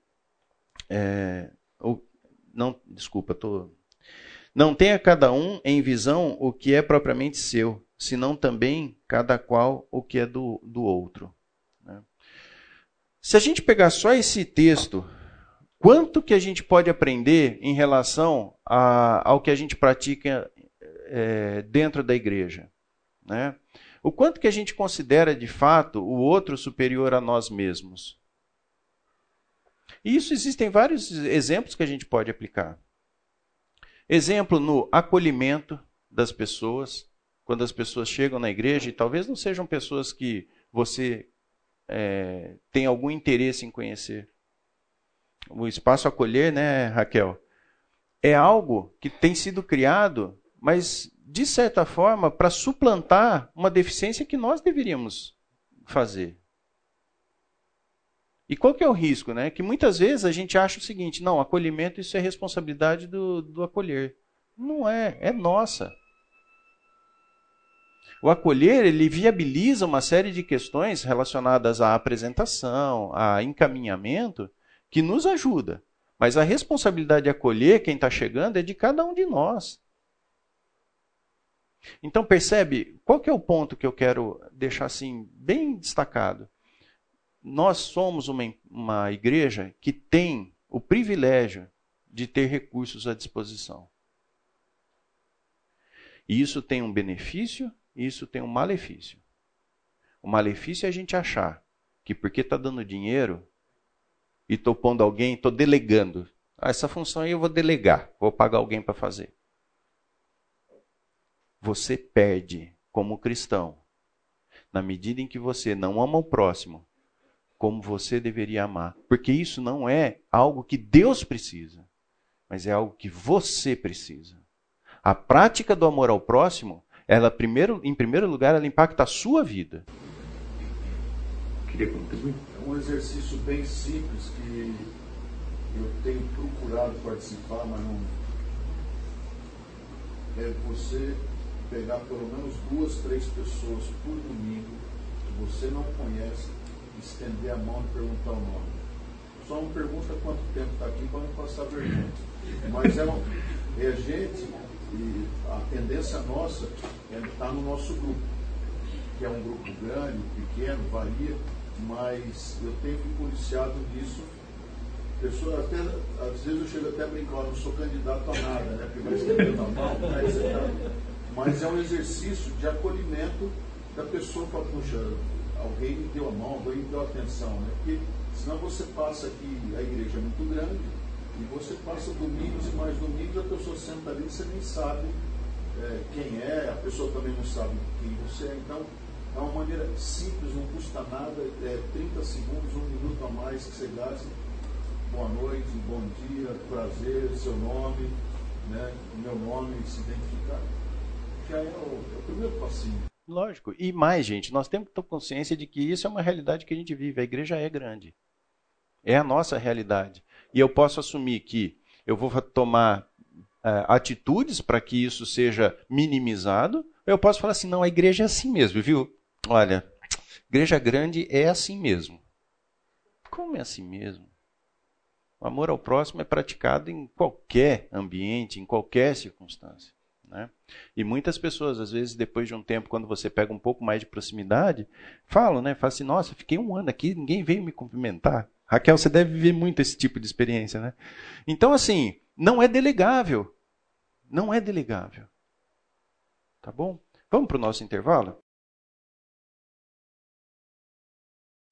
É, ou, não, desculpa, tô. Não tenha cada um em visão o que é propriamente seu, senão também cada qual o que é do, do outro. Né? Se a gente pegar só esse texto, quanto que a gente pode aprender em relação a, ao que a gente pratica é, dentro da igreja? Né? O quanto que a gente considera de fato o outro superior a nós mesmos? E isso existem vários exemplos que a gente pode aplicar. Exemplo no acolhimento das pessoas, quando as pessoas chegam na igreja, e talvez não sejam pessoas que você é, tem algum interesse em conhecer. O espaço acolher, né, Raquel, é algo que tem sido criado, mas de certa forma, para suplantar uma deficiência que nós deveríamos fazer. E qual que é o risco? Né? Que muitas vezes a gente acha o seguinte: não, acolhimento isso é responsabilidade do, do acolher. Não é, é nossa. O acolher ele viabiliza uma série de questões relacionadas à apresentação, a encaminhamento, que nos ajuda. Mas a responsabilidade de acolher quem está chegando é de cada um de nós. Então percebe qual que é o ponto que eu quero deixar assim bem destacado. Nós somos uma, uma igreja que tem o privilégio de ter recursos à disposição. E isso tem um benefício e isso tem um malefício. O malefício é a gente achar que porque está dando dinheiro e estou pondo alguém, estou delegando. Ah, essa função aí eu vou delegar, vou pagar alguém para fazer. Você perde como cristão na medida em que você não ama o próximo como você deveria amar. Porque isso não é algo que Deus precisa, mas é algo que você precisa. A prática do amor ao próximo, ela primeiro, em primeiro lugar, ela impacta a sua vida. Queria contribuir? É um exercício bem simples que eu tenho procurado participar, mas não. É você pegar pelo menos duas, três pessoas por domingo que você não conhece, estender a mão e perguntar o nome. Só não pergunta quanto tempo está aqui para não passar vergonha. Mas é, um, é gente, e a tendência nossa é estar no nosso grupo, que é um grupo grande, pequeno, varia, mas eu tenho me policiado nisso. Pessoa, até, às vezes eu chego até a brincar, não sou candidato a nada, né? Porque vai escrever na mão, mas, é, mas é um exercício de acolhimento da pessoa para, puxa, alguém me deu a mão, alguém me deu atenção, né? Porque senão você passa aqui, a igreja é muito grande, e você passa domingos e mais domingos, a pessoa senta ali e você nem sabe é, quem é, a pessoa também não sabe quem você é. Então, é uma maneira simples, não custa nada, é 30 segundos, um minuto a mais que você gaste. Boa noite, bom dia, prazer, seu nome, né, o meu nome, se identificar. É é primeiro passinho. Lógico. E mais, gente, nós temos que ter consciência de que isso é uma realidade que a gente vive. A igreja é grande. É a nossa realidade. E eu posso assumir que eu vou tomar uh, atitudes para que isso seja minimizado. Eu posso falar assim: não, a igreja é assim mesmo, viu? Olha, igreja grande é assim mesmo. Como é assim mesmo? O amor ao próximo é praticado em qualquer ambiente, em qualquer circunstância. Né? E muitas pessoas, às vezes, depois de um tempo, quando você pega um pouco mais de proximidade, falam, né? Falam assim, nossa, fiquei um ano aqui, ninguém veio me cumprimentar. Raquel, você deve viver muito esse tipo de experiência, né? Então, assim, não é delegável. Não é delegável. Tá bom? Vamos para o nosso intervalo?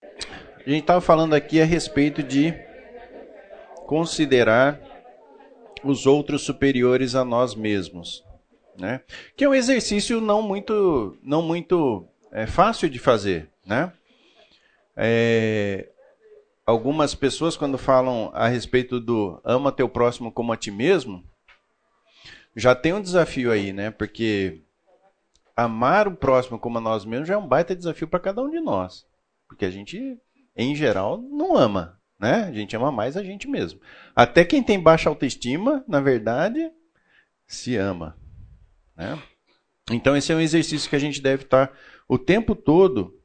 A gente estava falando aqui a respeito de considerar os outros superiores a nós mesmos, né? Que é um exercício não muito, não muito é, fácil de fazer, né? É, algumas pessoas quando falam a respeito do ama teu próximo como a ti mesmo, já tem um desafio aí, né? Porque amar o próximo como a nós mesmos já é um baita desafio para cada um de nós, porque a gente em geral, não ama. Né? A gente ama mais a gente mesmo. Até quem tem baixa autoestima, na verdade, se ama. Né? Então, esse é um exercício que a gente deve estar o tempo todo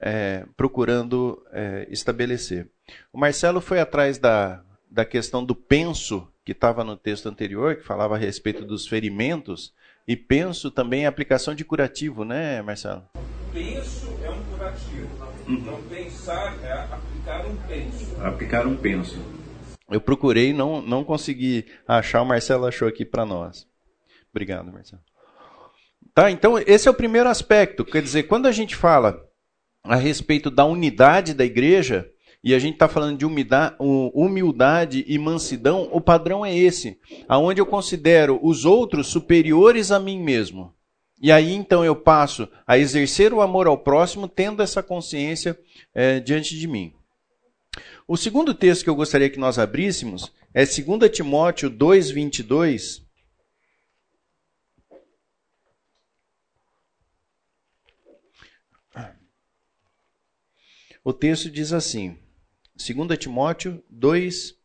é, procurando é, estabelecer. O Marcelo foi atrás da, da questão do penso, que estava no texto anterior, que falava a respeito dos ferimentos, e penso também a aplicação de curativo, né, Marcelo? Penso é um curativo. Então, pensar é aplicar um penso. Aplicar um penso. Eu procurei não não consegui achar, o Marcelo achou aqui para nós. Obrigado, Marcelo. Tá, então esse é o primeiro aspecto. Quer dizer, quando a gente fala a respeito da unidade da igreja, e a gente está falando de humildade e mansidão, o padrão é esse, aonde eu considero os outros superiores a mim mesmo. E aí então eu passo a exercer o amor ao próximo, tendo essa consciência é, diante de mim. O segundo texto que eu gostaria que nós abríssemos é 2 Timóteo 2,22. O texto diz assim, 2 Timóteo 2,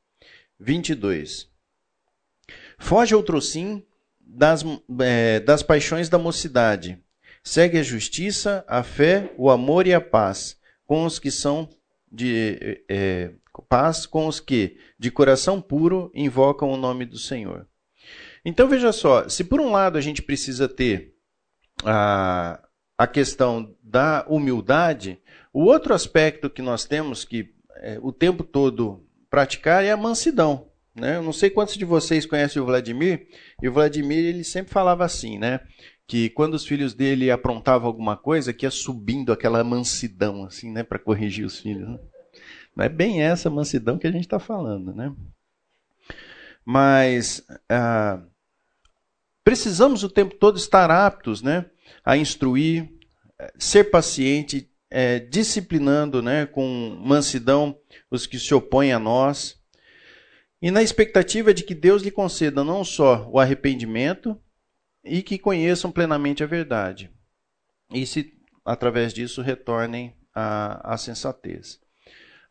22. Foge outro sim das, é, das paixões da mocidade. Segue a justiça, a fé, o amor e a paz com os que são de é, paz com os que de coração puro invocam o nome do Senhor. Então veja só, se por um lado a gente precisa ter a, a questão da humildade, o outro aspecto que nós temos que é, o tempo todo praticar é a mansidão. Né? Eu não sei quantos de vocês conhecem o Vladimir, e o Vladimir ele sempre falava assim, né? que quando os filhos dele aprontavam alguma coisa, que ia subindo aquela mansidão, assim, né, para corrigir os filhos. Né? Não é bem essa mansidão que a gente está falando, né? Mas ah, precisamos o tempo todo estar aptos, né, a instruir, ser paciente, é, disciplinando, né, com mansidão os que se opõem a nós, e na expectativa de que Deus lhe conceda não só o arrependimento e que conheçam plenamente a verdade, e se através disso retornem à, à sensatez.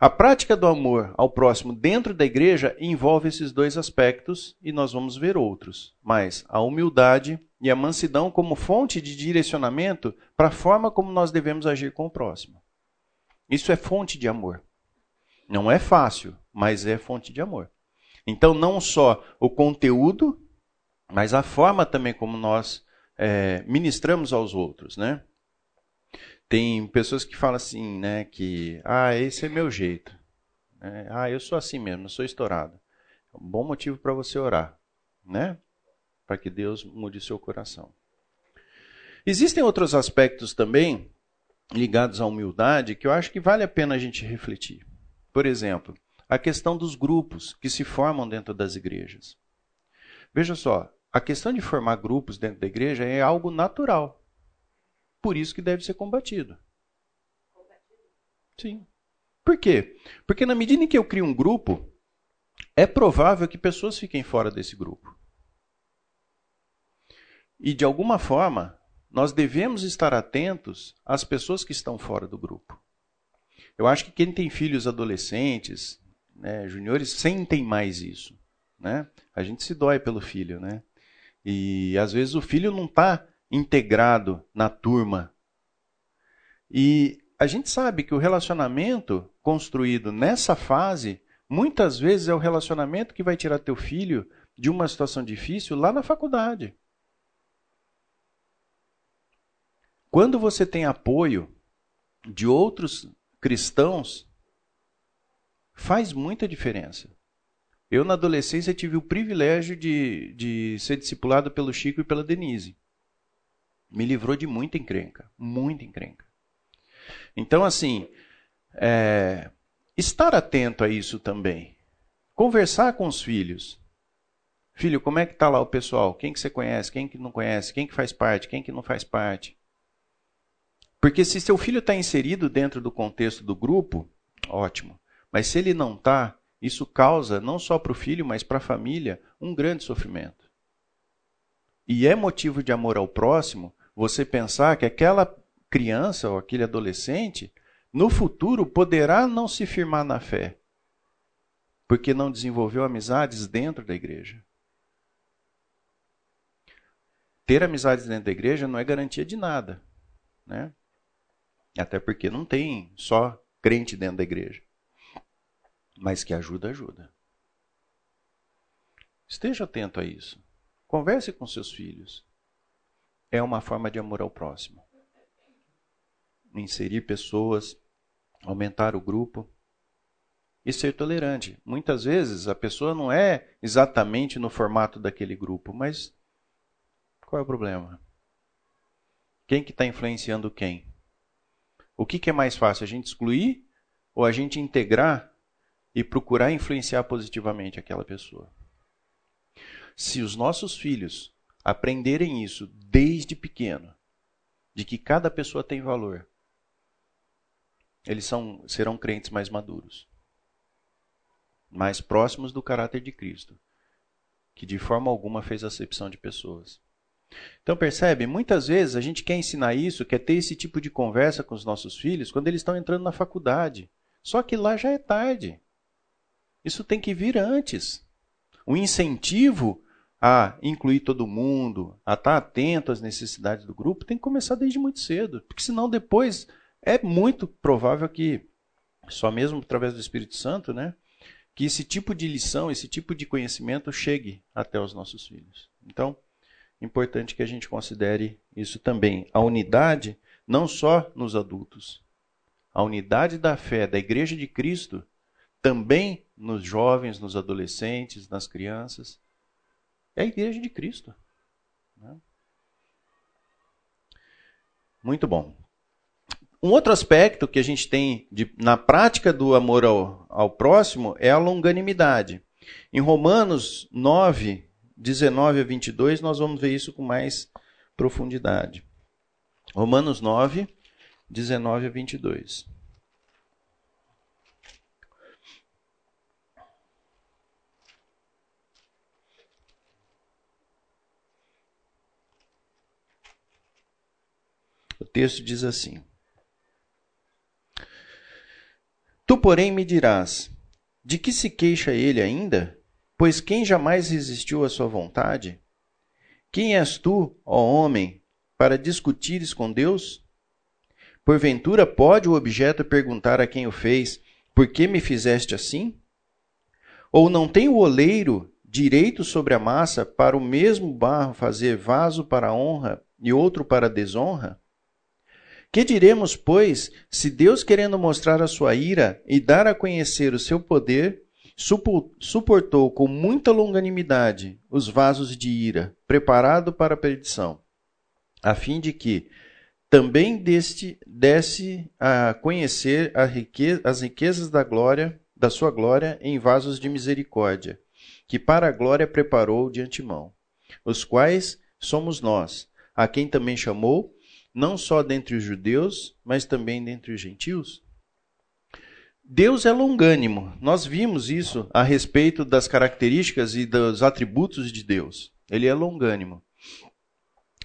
A prática do amor ao próximo dentro da igreja envolve esses dois aspectos e nós vamos ver outros, mas a humildade e a mansidão como fonte de direcionamento para a forma como nós devemos agir com o próximo. Isso é fonte de amor. Não é fácil, mas é fonte de amor. Então, não só o conteúdo, mas a forma também como nós é, ministramos aos outros, né? Tem pessoas que falam assim, né, que, ah, esse é meu jeito. É, ah, eu sou assim mesmo, eu sou estourado. É um bom motivo para você orar, né? Para que Deus mude seu coração. Existem outros aspectos também ligados à humildade que eu acho que vale a pena a gente refletir. Por exemplo, a questão dos grupos que se formam dentro das igrejas. Veja só, a questão de formar grupos dentro da igreja é algo natural. Por isso que deve ser combatido. Sim. Por quê? Porque na medida em que eu crio um grupo, é provável que pessoas fiquem fora desse grupo. E de alguma forma, nós devemos estar atentos às pessoas que estão fora do grupo. Eu acho que quem tem filhos adolescentes, né, juniores, sentem mais isso. Né? A gente se dói pelo filho, né? E às vezes o filho não está integrado na turma. E a gente sabe que o relacionamento construído nessa fase, muitas vezes é o relacionamento que vai tirar teu filho de uma situação difícil lá na faculdade. Quando você tem apoio de outros cristãos, faz muita diferença. Eu, na adolescência, tive o privilégio de, de ser discipulado pelo Chico e pela Denise me livrou de muita encrenca, muita encrenca. Então, assim, é, estar atento a isso também. Conversar com os filhos. Filho, como é que está lá o pessoal? Quem que você conhece? Quem que não conhece? Quem que faz parte? Quem que não faz parte? Porque se seu filho está inserido dentro do contexto do grupo, ótimo. Mas se ele não está, isso causa, não só para o filho, mas para a família, um grande sofrimento. E é motivo de amor ao próximo você pensar que aquela criança ou aquele adolescente, no futuro, poderá não se firmar na fé, porque não desenvolveu amizades dentro da igreja. Ter amizades dentro da igreja não é garantia de nada, né? Até porque não tem só crente dentro da igreja. Mas que ajuda, ajuda. Esteja atento a isso. Converse com seus filhos é uma forma de amor ao próximo. Inserir pessoas, aumentar o grupo e ser tolerante. Muitas vezes a pessoa não é exatamente no formato daquele grupo, mas qual é o problema? Quem que está influenciando quem? O que, que é mais fácil, a gente excluir ou a gente integrar e procurar influenciar positivamente aquela pessoa? Se os nossos filhos aprenderem isso desde pequeno, de que cada pessoa tem valor, eles são, serão crentes mais maduros, mais próximos do caráter de Cristo, que de forma alguma fez acepção de pessoas. Então percebe, muitas vezes a gente quer ensinar isso, quer ter esse tipo de conversa com os nossos filhos quando eles estão entrando na faculdade. Só que lá já é tarde. Isso tem que vir antes. O incentivo a incluir todo mundo, a estar atento às necessidades do grupo, tem que começar desde muito cedo, porque senão depois é muito provável que só mesmo através do Espírito Santo, né, que esse tipo de lição, esse tipo de conhecimento chegue até os nossos filhos. Então, importante que a gente considere isso também, a unidade não só nos adultos, a unidade da fé da Igreja de Cristo também nos jovens, nos adolescentes, nas crianças é a igreja de Cristo. Né? Muito bom. Um outro aspecto que a gente tem de, na prática do amor ao, ao próximo é a longanimidade. Em Romanos 9, 19 a 22, nós vamos ver isso com mais profundidade. Romanos 9, 19 a 22. O texto diz assim: Tu, porém, me dirás: de que se queixa ele ainda? Pois quem jamais resistiu à sua vontade? Quem és tu, ó homem, para discutires com Deus? Porventura pode o objeto perguntar a quem o fez: Por que me fizeste assim? Ou não tem o oleiro direito sobre a massa para o mesmo barro fazer vaso para honra e outro para desonra? Que diremos, pois, se Deus, querendo mostrar a sua ira e dar a conhecer o seu poder, suportou com muita longanimidade os vasos de ira, preparado para a perdição, a fim de que também deste desse a conhecer a riqueza, as riquezas da glória, da sua glória em vasos de misericórdia, que para a glória preparou de antemão, os quais somos nós, a quem também chamou não só dentre os judeus, mas também dentre os gentios? Deus é longânimo. Nós vimos isso a respeito das características e dos atributos de Deus. Ele é longânimo.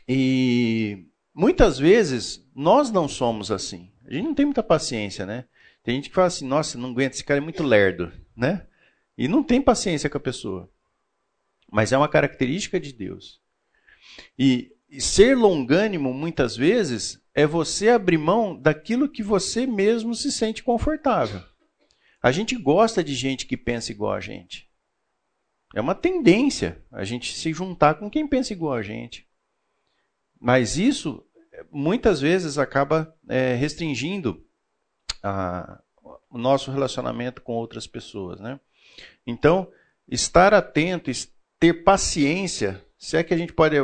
E muitas vezes nós não somos assim. A gente não tem muita paciência, né? Tem gente que fala assim: nossa, não aguenta, esse cara é muito lerdo, né? E não tem paciência com a pessoa. Mas é uma característica de Deus. E e ser longânimo, muitas vezes, é você abrir mão daquilo que você mesmo se sente confortável. A gente gosta de gente que pensa igual a gente. É uma tendência a gente se juntar com quem pensa igual a gente. Mas isso, muitas vezes, acaba é, restringindo a, o nosso relacionamento com outras pessoas. Né? Então, estar atento, ter paciência se é que a gente pode.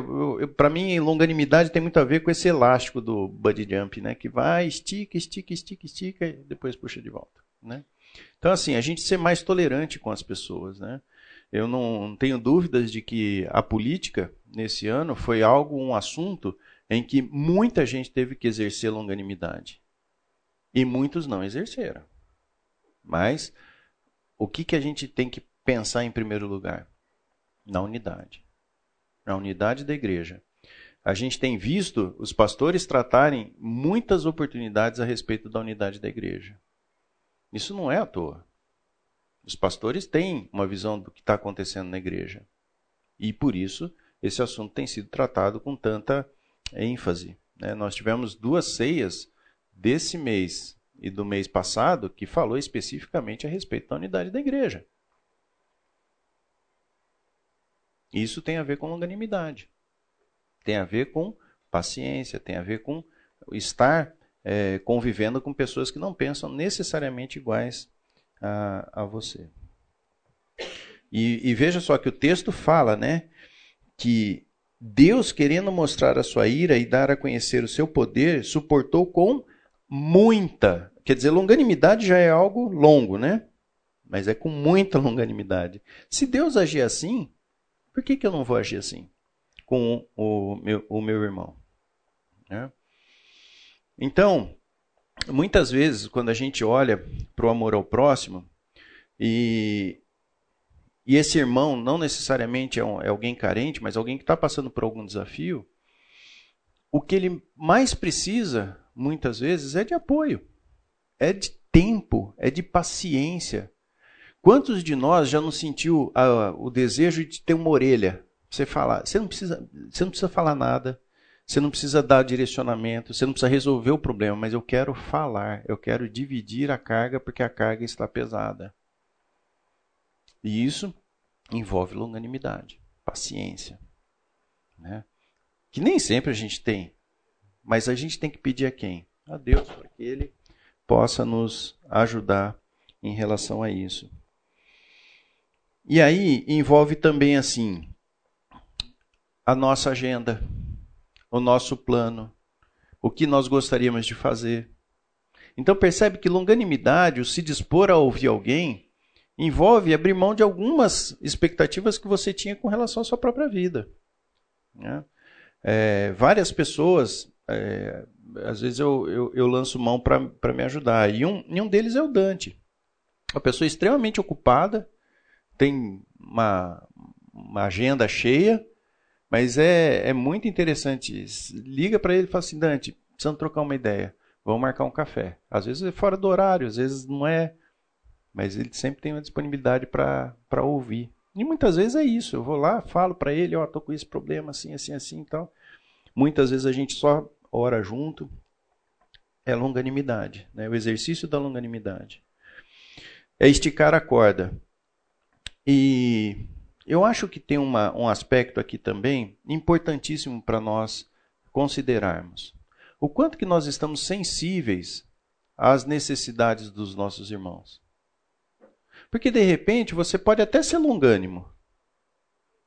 Para mim, longanimidade tem muito a ver com esse elástico do Buddy Jump, né? Que vai, estica, estica, estica, estica e depois puxa de volta. Né? Então, assim, a gente ser mais tolerante com as pessoas. Né? Eu não tenho dúvidas de que a política, nesse ano, foi algo, um assunto em que muita gente teve que exercer longanimidade. E muitos não exerceram. Mas o que, que a gente tem que pensar em primeiro lugar? Na unidade na unidade da igreja. A gente tem visto os pastores tratarem muitas oportunidades a respeito da unidade da igreja. Isso não é à toa. Os pastores têm uma visão do que está acontecendo na igreja. E por isso esse assunto tem sido tratado com tanta ênfase. Né? Nós tivemos duas ceias desse mês e do mês passado que falou especificamente a respeito da unidade da igreja. Isso tem a ver com longanimidade. Tem a ver com paciência, tem a ver com estar é, convivendo com pessoas que não pensam necessariamente iguais a, a você. E, e, veja só que o texto fala, né, que Deus, querendo mostrar a sua ira e dar a conhecer o seu poder, suportou com muita. Quer dizer, longanimidade já é algo longo, né? Mas é com muita longanimidade. Se Deus agir assim, por que, que eu não vou agir assim com o meu, o meu irmão? Né? Então, muitas vezes, quando a gente olha para o amor ao próximo, e, e esse irmão não necessariamente é, um, é alguém carente, mas alguém que está passando por algum desafio, o que ele mais precisa, muitas vezes, é de apoio, é de tempo, é de paciência, Quantos de nós já não sentiu uh, o desejo de ter uma orelha? Você falar, você não precisa, você não precisa falar nada, você não precisa dar direcionamento, você não precisa resolver o problema, mas eu quero falar, eu quero dividir a carga porque a carga está pesada. E isso envolve longanimidade, paciência, né? Que nem sempre a gente tem, mas a gente tem que pedir a quem? A Deus, para que Ele possa nos ajudar em relação a isso. E aí envolve também assim a nossa agenda, o nosso plano. o que nós gostaríamos de fazer. Então percebe que longanimidade, o se dispor a ouvir alguém, envolve abrir mão de algumas expectativas que você tinha com relação à sua própria vida. Né? É, várias pessoas, é, às vezes eu, eu, eu lanço mão para me ajudar. E um, e um deles é o Dante. Uma pessoa extremamente ocupada, tem uma, uma agenda cheia, mas é, é muito interessante. Liga para ele e fala assim: Dante, precisamos trocar uma ideia. Vamos marcar um café. Às vezes é fora do horário, às vezes não é. Mas ele sempre tem uma disponibilidade para ouvir. E muitas vezes é isso. Eu vou lá, falo para ele: Ó, oh, tô com esse problema assim, assim, assim e tal. Muitas vezes a gente só ora junto. É longanimidade, né? o exercício da longanimidade. É esticar a corda. E eu acho que tem uma, um aspecto aqui também importantíssimo para nós considerarmos. O quanto que nós estamos sensíveis às necessidades dos nossos irmãos. Porque de repente você pode até ser longânimo,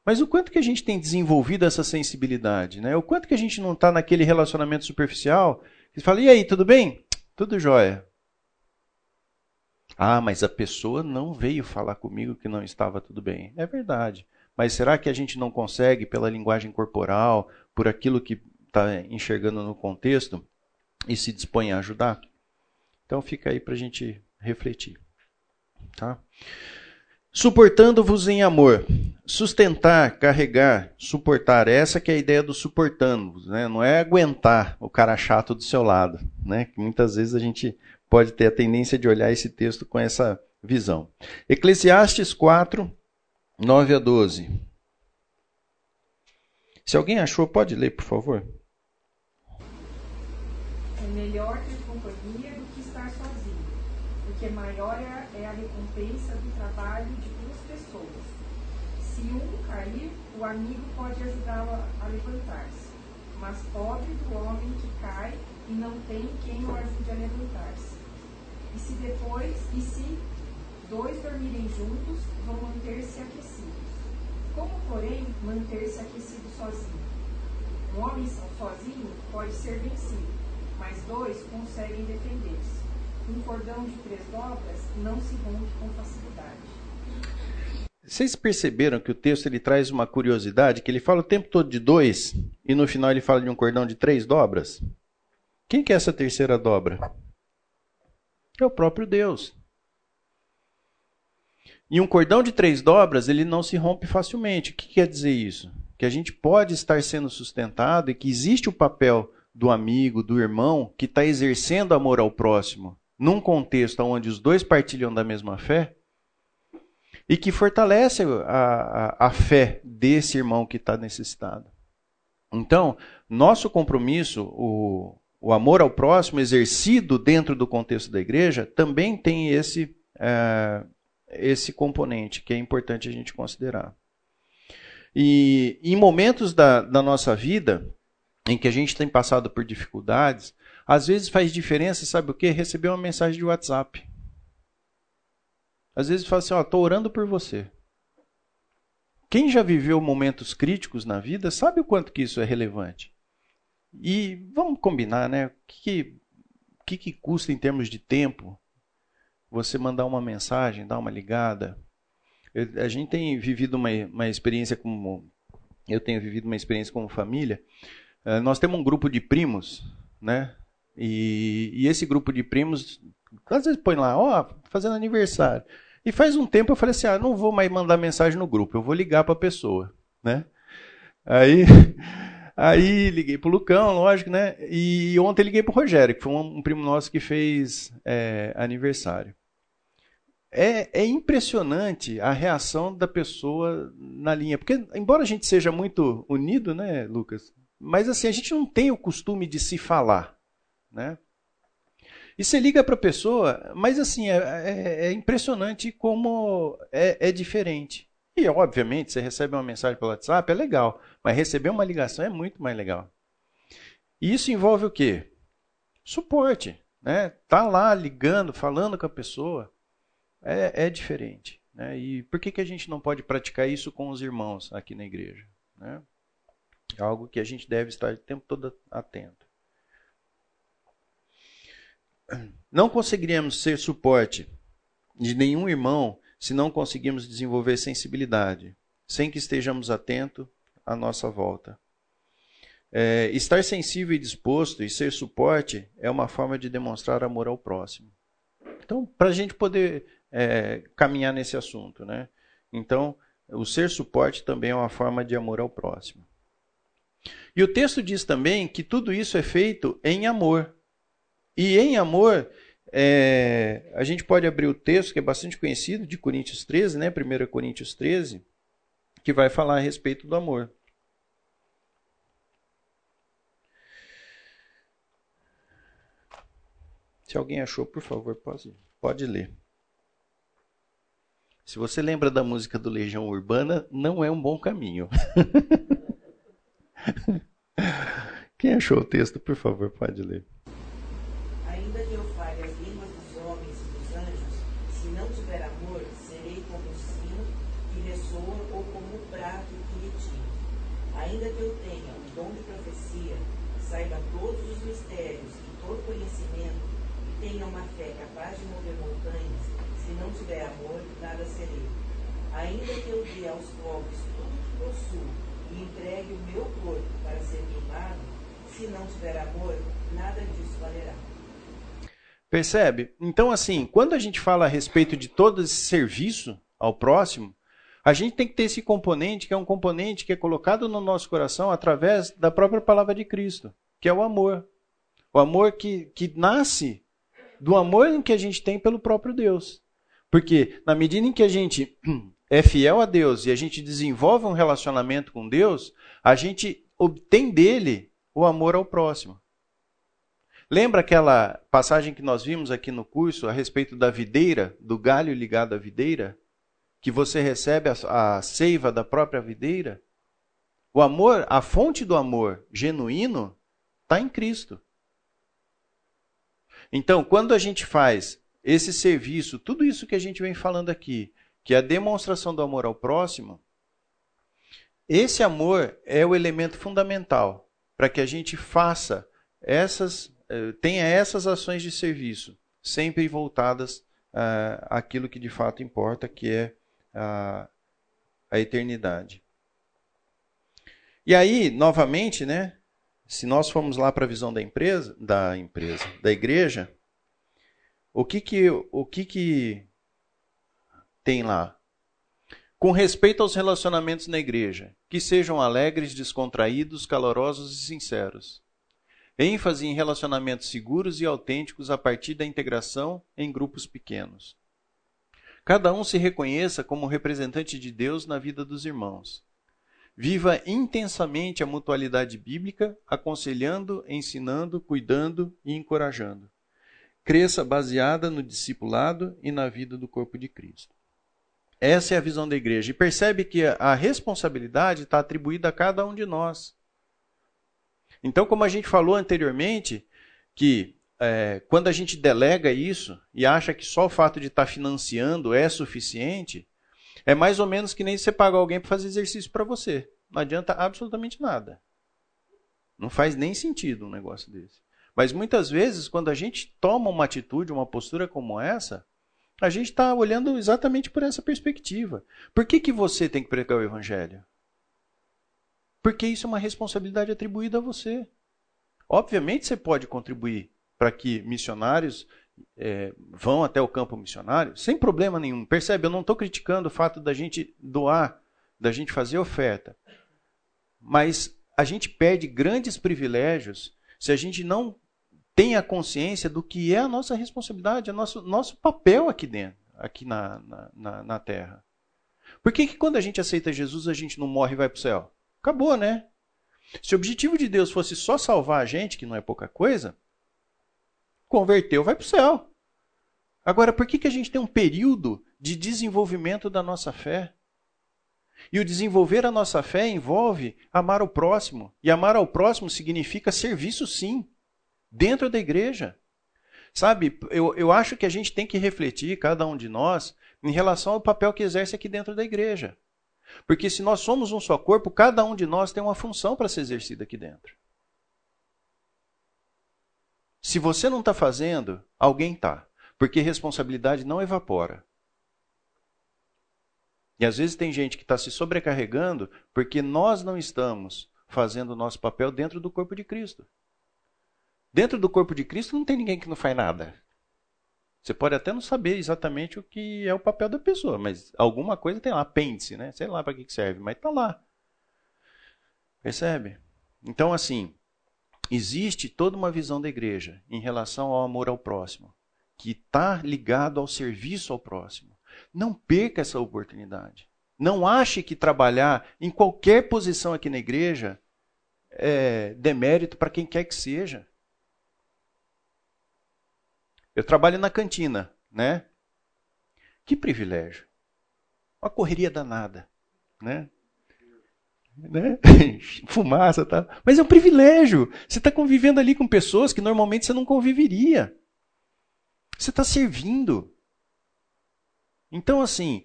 mas o quanto que a gente tem desenvolvido essa sensibilidade, né? O quanto que a gente não está naquele relacionamento superficial que fala, e aí, tudo bem? Tudo jóia. Ah, mas a pessoa não veio falar comigo que não estava tudo bem. É verdade. Mas será que a gente não consegue, pela linguagem corporal, por aquilo que está enxergando no contexto, e se dispõe a ajudar? Então fica aí para a gente refletir. Tá? Suportando-vos em amor. Sustentar, carregar, suportar. Essa que é a ideia do suportando-vos. Né? Não é aguentar o cara chato do seu lado. Né? Muitas vezes a gente pode ter a tendência de olhar esse texto com essa visão. Eclesiastes 4, 9 a 12. Se alguém achou, pode ler, por favor. É melhor ter companhia do que estar sozinho, porque maior é a recompensa do trabalho de duas pessoas. Se um cair, o amigo pode ajudá-lo a levantar-se, mas pobre do homem que cai e não tem quem o ajude a levantar-se. E se depois, e se dois dormirem juntos, vão manter-se aquecidos. Como, porém, manter-se aquecido sozinho? Um homem sozinho pode ser vencido, mas dois conseguem defender-se. Um cordão de três dobras não se rompe com facilidade. Vocês perceberam que o texto ele traz uma curiosidade, que ele fala o tempo todo de dois e no final ele fala de um cordão de três dobras? Quem que é essa terceira dobra? É o próprio Deus. E um cordão de três dobras, ele não se rompe facilmente. O que quer dizer isso? Que a gente pode estar sendo sustentado e que existe o papel do amigo, do irmão, que está exercendo amor ao próximo, num contexto onde os dois partilham da mesma fé, e que fortalece a, a, a fé desse irmão que está necessitado. Então, nosso compromisso, o, o amor ao próximo exercido dentro do contexto da igreja também tem esse, é, esse componente que é importante a gente considerar. E em momentos da, da nossa vida em que a gente tem passado por dificuldades, às vezes faz diferença, sabe o que? Receber uma mensagem de WhatsApp. Às vezes fala assim, ó, estou orando por você. Quem já viveu momentos críticos na vida sabe o quanto que isso é relevante. E vamos combinar, né? O que, que, que custa em termos de tempo você mandar uma mensagem, dar uma ligada? Eu, a gente tem vivido uma, uma experiência como. Eu tenho vivido uma experiência como família. Uh, nós temos um grupo de primos, né? E, e, esse grupo de primos, às vezes põe lá, ó, oh, fazendo aniversário. E faz um tempo eu falei assim: ah, não vou mais mandar mensagem no grupo, eu vou ligar para a pessoa, né? Aí Aí liguei pro Lucão, lógico, né? E ontem liguei pro Rogério, que foi um, primo nosso que fez é, aniversário. É, é, impressionante a reação da pessoa na linha. Porque, embora a gente seja muito unido, né, Lucas? Mas assim, a gente não tem o costume de se falar, né? E você liga para a pessoa, mas assim, é, é, é impressionante como é, é diferente. E, obviamente, você recebe uma mensagem pelo WhatsApp, é legal. Mas receber uma ligação é muito mais legal. E isso envolve o quê? Suporte. Né? Tá lá ligando, falando com a pessoa. É, é diferente. Né? E por que, que a gente não pode praticar isso com os irmãos aqui na igreja? Né? É algo que a gente deve estar o tempo todo atento. não conseguiríamos ser suporte de nenhum irmão se não conseguirmos desenvolver sensibilidade, sem que estejamos atentos à nossa volta. É, estar sensível e disposto e ser suporte é uma forma de demonstrar amor ao próximo. Então, para a gente poder é, caminhar nesse assunto, né? Então, o ser suporte também é uma forma de amor ao próximo. E o texto diz também que tudo isso é feito em amor. E em amor, é, a gente pode abrir o texto que é bastante conhecido, de Coríntios 13, né? 1 Coríntios 13, que vai falar a respeito do amor. Se alguém achou, por favor, pode, pode ler. Se você lembra da música do Legião Urbana, não é um bom caminho. <laughs> Quem achou o texto, por favor, pode ler. Ainda que eu fale as línguas dos homens e dos anjos, se não tiver amor, serei como o sino que ressoa ou como o prato que retira. Ainda que eu tenha o dom de profecia, saiba todos os mistérios e todo e tenha uma fé capaz de mover montanhas, se não tiver amor, nada serei. Ainda que eu dê aos tudo que possuo e entregue o meu corpo para ser queimado, se não tiver amor, nada disso valerá. Percebe? Então, assim, quando a gente fala a respeito de todo esse serviço ao próximo, a gente tem que ter esse componente, que é um componente que é colocado no nosso coração através da própria palavra de Cristo, que é o amor. O amor que, que nasce do amor que a gente tem pelo próprio Deus. Porque na medida em que a gente <clears throat> é fiel a Deus e a gente desenvolve um relacionamento com Deus, a gente obtém dele o amor ao próximo. Lembra aquela passagem que nós vimos aqui no curso a respeito da videira, do galho ligado à videira? Que você recebe a, a seiva da própria videira? O amor, a fonte do amor genuíno, está em Cristo. Então, quando a gente faz esse serviço, tudo isso que a gente vem falando aqui, que é a demonstração do amor ao próximo, esse amor é o elemento fundamental para que a gente faça essas, eh, tenha essas ações de serviço, sempre voltadas uh, àquilo que de fato importa, que é a eternidade. E aí, novamente, né, se nós formos lá para a visão da empresa, da empresa, da igreja, o que que, o que que tem lá? Com respeito aos relacionamentos na igreja, que sejam alegres, descontraídos, calorosos e sinceros. ênfase em relacionamentos seguros e autênticos a partir da integração em grupos pequenos. Cada um se reconheça como representante de Deus na vida dos irmãos. Viva intensamente a mutualidade bíblica, aconselhando, ensinando, cuidando e encorajando. Cresça baseada no discipulado e na vida do corpo de Cristo. Essa é a visão da igreja. E percebe que a responsabilidade está atribuída a cada um de nós. Então, como a gente falou anteriormente, que é, quando a gente delega isso e acha que só o fato de estar tá financiando é suficiente, é mais ou menos que nem você pagar alguém para fazer exercício para você. Não adianta absolutamente nada. Não faz nem sentido um negócio desse. Mas muitas vezes, quando a gente toma uma atitude, uma postura como essa, a gente está olhando exatamente por essa perspectiva. Por que, que você tem que pregar o evangelho? Porque isso é uma responsabilidade atribuída a você. Obviamente você pode contribuir para que missionários é, vão até o campo missionário, sem problema nenhum. Percebe? Eu não estou criticando o fato da gente doar, da gente fazer oferta. Mas a gente perde grandes privilégios se a gente não tem a consciência do que é a nossa responsabilidade, o nosso, nosso papel aqui dentro, aqui na, na, na, na Terra. Por que, que quando a gente aceita Jesus a gente não morre e vai para o céu? Acabou, né? Se o objetivo de Deus fosse só salvar a gente, que não é pouca coisa, converteu, vai para o céu. Agora, por que, que a gente tem um período de desenvolvimento da nossa fé? E o desenvolver a nossa fé envolve amar o próximo. E amar ao próximo significa serviço, sim dentro da igreja. Sabe, eu, eu acho que a gente tem que refletir, cada um de nós, em relação ao papel que exerce aqui dentro da igreja. Porque se nós somos um só corpo, cada um de nós tem uma função para ser exercida aqui dentro. Se você não está fazendo, alguém está. Porque responsabilidade não evapora. E às vezes tem gente que está se sobrecarregando porque nós não estamos fazendo o nosso papel dentro do corpo de Cristo. Dentro do corpo de Cristo não tem ninguém que não faz nada. Você pode até não saber exatamente o que é o papel da pessoa, mas alguma coisa tem lá, apêndice, né? Sei lá para que serve, mas está lá. Percebe? Então, assim, existe toda uma visão da igreja em relação ao amor ao próximo, que está ligado ao serviço ao próximo. Não perca essa oportunidade. Não ache que trabalhar em qualquer posição aqui na igreja é demérito para quem quer que seja. Eu trabalho na cantina, né? Que privilégio. Uma correria danada, né? Né? <laughs> Fumaça, tá? Mas é um privilégio. Você está convivendo ali com pessoas que normalmente você não conviveria. Você está servindo. Então, assim,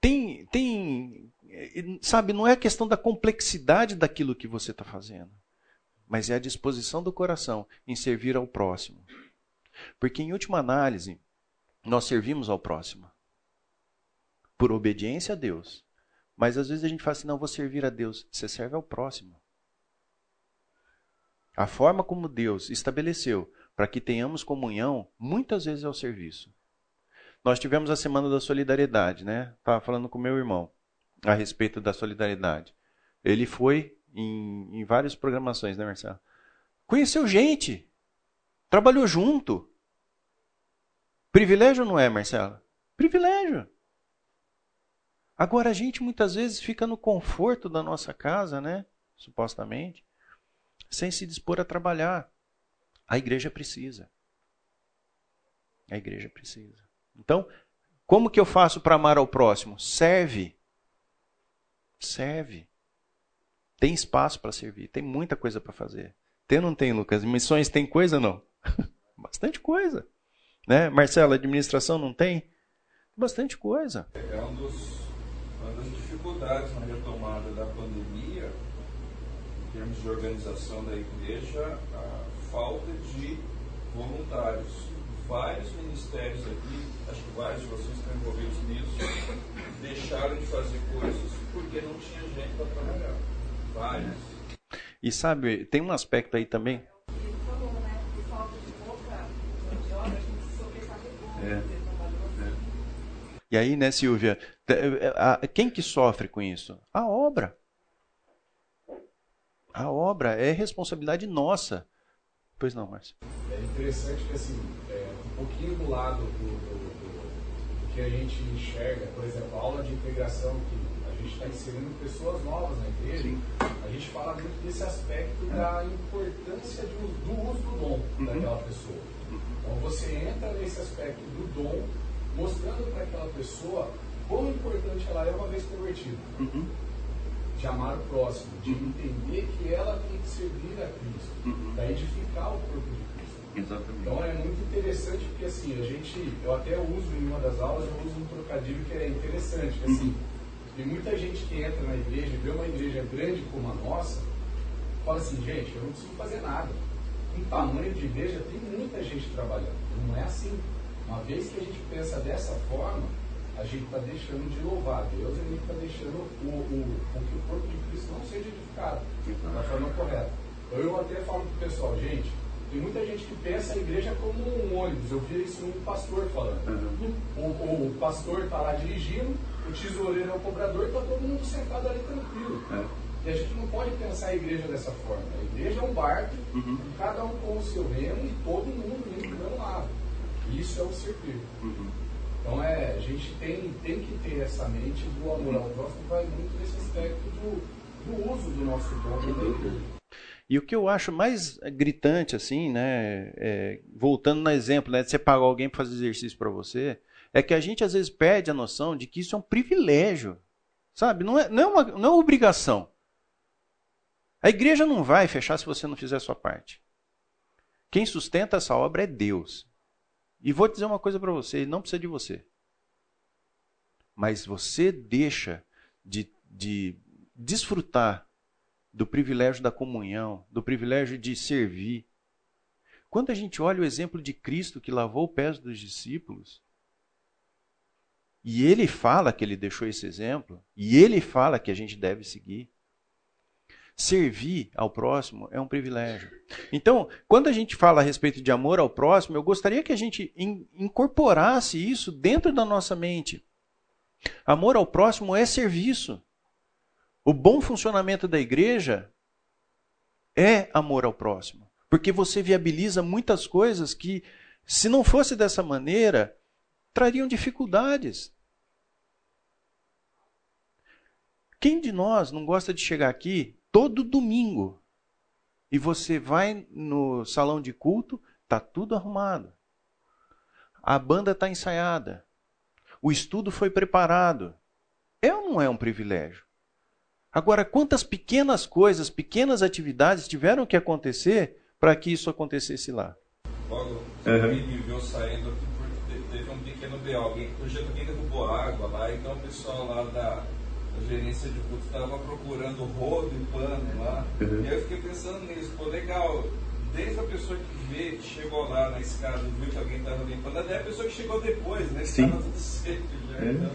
tem, tem, sabe, não é a questão da complexidade daquilo que você está fazendo, mas é a disposição do coração em servir ao próximo. Porque, em última análise, nós servimos ao próximo por obediência a Deus. Mas às vezes a gente fala assim: não, vou servir a Deus. Você serve ao próximo. A forma como Deus estabeleceu para que tenhamos comunhão, muitas vezes é o serviço. Nós tivemos a semana da solidariedade, né? Estava falando com meu irmão a respeito da solidariedade. Ele foi em, em várias programações, né, Marcelo? Conheceu gente. Trabalhou junto. Privilégio não é, Marcelo? Privilégio. Agora a gente muitas vezes fica no conforto da nossa casa, né? Supostamente, sem se dispor a trabalhar. A igreja precisa. A igreja precisa. Então, como que eu faço para amar ao próximo? Serve. Serve. Tem espaço para servir, tem muita coisa para fazer. Tem ou não tem, Lucas? Missões tem coisa não? <laughs> Bastante coisa. Né? Marcelo, administração não tem? Bastante coisa. É um dos, dificuldades na retomada da pandemia, em termos de organização da igreja, a falta de voluntários. Vários ministérios aqui, acho que vários de vocês estão envolvidos nisso, deixaram de fazer coisas porque não tinha gente para trabalhar. Vários. E sabe, tem um aspecto aí também É. E aí, né, Silvia, quem que sofre com isso? A obra. A obra é responsabilidade nossa. Pois não, Márcio. É interessante que, assim, é, um pouquinho do lado do, do, do, que a gente enxerga, por exemplo, a aula de integração, que a gente está inserindo pessoas novas na igreja, Sim. a gente fala muito desse aspecto é. da importância do, do uso do dom uhum. daquela pessoa. Então você entra nesse aspecto do dom, mostrando para aquela pessoa quão importante ela é uma vez convertida. Uhum. De amar o próximo, de uhum. entender que ela tem que servir a Cristo, uhum. para edificar o corpo de Cristo. Exatamente. Então é muito interessante porque assim, a gente, eu até uso em uma das aulas, eu uso um trocadilho que é interessante, que, assim, tem muita gente que entra na igreja, vê uma igreja grande como a nossa, fala assim, gente, eu não preciso fazer nada em tamanho de igreja, tem muita gente trabalhando. Não é assim. Uma vez que a gente pensa dessa forma, a gente está deixando de louvar Deus e a gente está deixando o, o, com que o corpo de Cristo não seja edificado da forma correta. Então eu até falo para o pessoal, gente, tem muita gente que pensa a igreja como um ônibus. Eu vi isso um pastor falando. Uhum. O, o, pastor está lá dirigindo, o tesoureiro é o cobrador e está todo mundo sentado ali tranquilo. É. E a gente não pode pensar a igreja dessa forma. A igreja é um barco, uhum. cada um com o seu remo e todo mundo indo do mesmo lado. Isso é o servir. Então é, a gente tem, tem que ter essa mente do amor ao próximo, vai muito nesse aspecto do, do uso do nosso dom igreja. E o que eu acho mais gritante, assim, né, é, voltando no exemplo, né, de você pagar alguém para fazer exercício para você, é que a gente às vezes perde a noção de que isso é um privilégio, sabe? Não é, não é, uma, não é uma obrigação. A igreja não vai fechar se você não fizer a sua parte. Quem sustenta essa obra é Deus. E vou dizer uma coisa para você: ele não precisa de você. Mas você deixa de, de desfrutar do privilégio da comunhão, do privilégio de servir, Quando a gente olha o exemplo de Cristo que lavou os pés dos discípulos, e ele fala que ele deixou esse exemplo, e ele fala que a gente deve seguir. Servir ao próximo é um privilégio. Então, quando a gente fala a respeito de amor ao próximo, eu gostaria que a gente in incorporasse isso dentro da nossa mente. Amor ao próximo é serviço. O bom funcionamento da igreja é amor ao próximo. Porque você viabiliza muitas coisas que, se não fosse dessa maneira, trariam dificuldades. Quem de nós não gosta de chegar aqui todo domingo e você vai no salão de culto, tá tudo arrumado. A banda está ensaiada. O estudo foi preparado. É ou não é um privilégio? Agora, quantas pequenas coisas, pequenas atividades tiveram que acontecer para que isso acontecesse lá? Logo, uhum. me viu saindo porque teve um pequeno B.O. Alguém, alguém derrubou água lá, então o pessoal lá da gerência de culto estava procurando rodo e pano lá. Uhum. E aí eu fiquei pensando nisso, pô, legal. Desde a pessoa que vê, que chegou lá na escada e viu que alguém estava limpando, até a pessoa que chegou depois, né? Estava tudo <laughs> seco já. É. Então,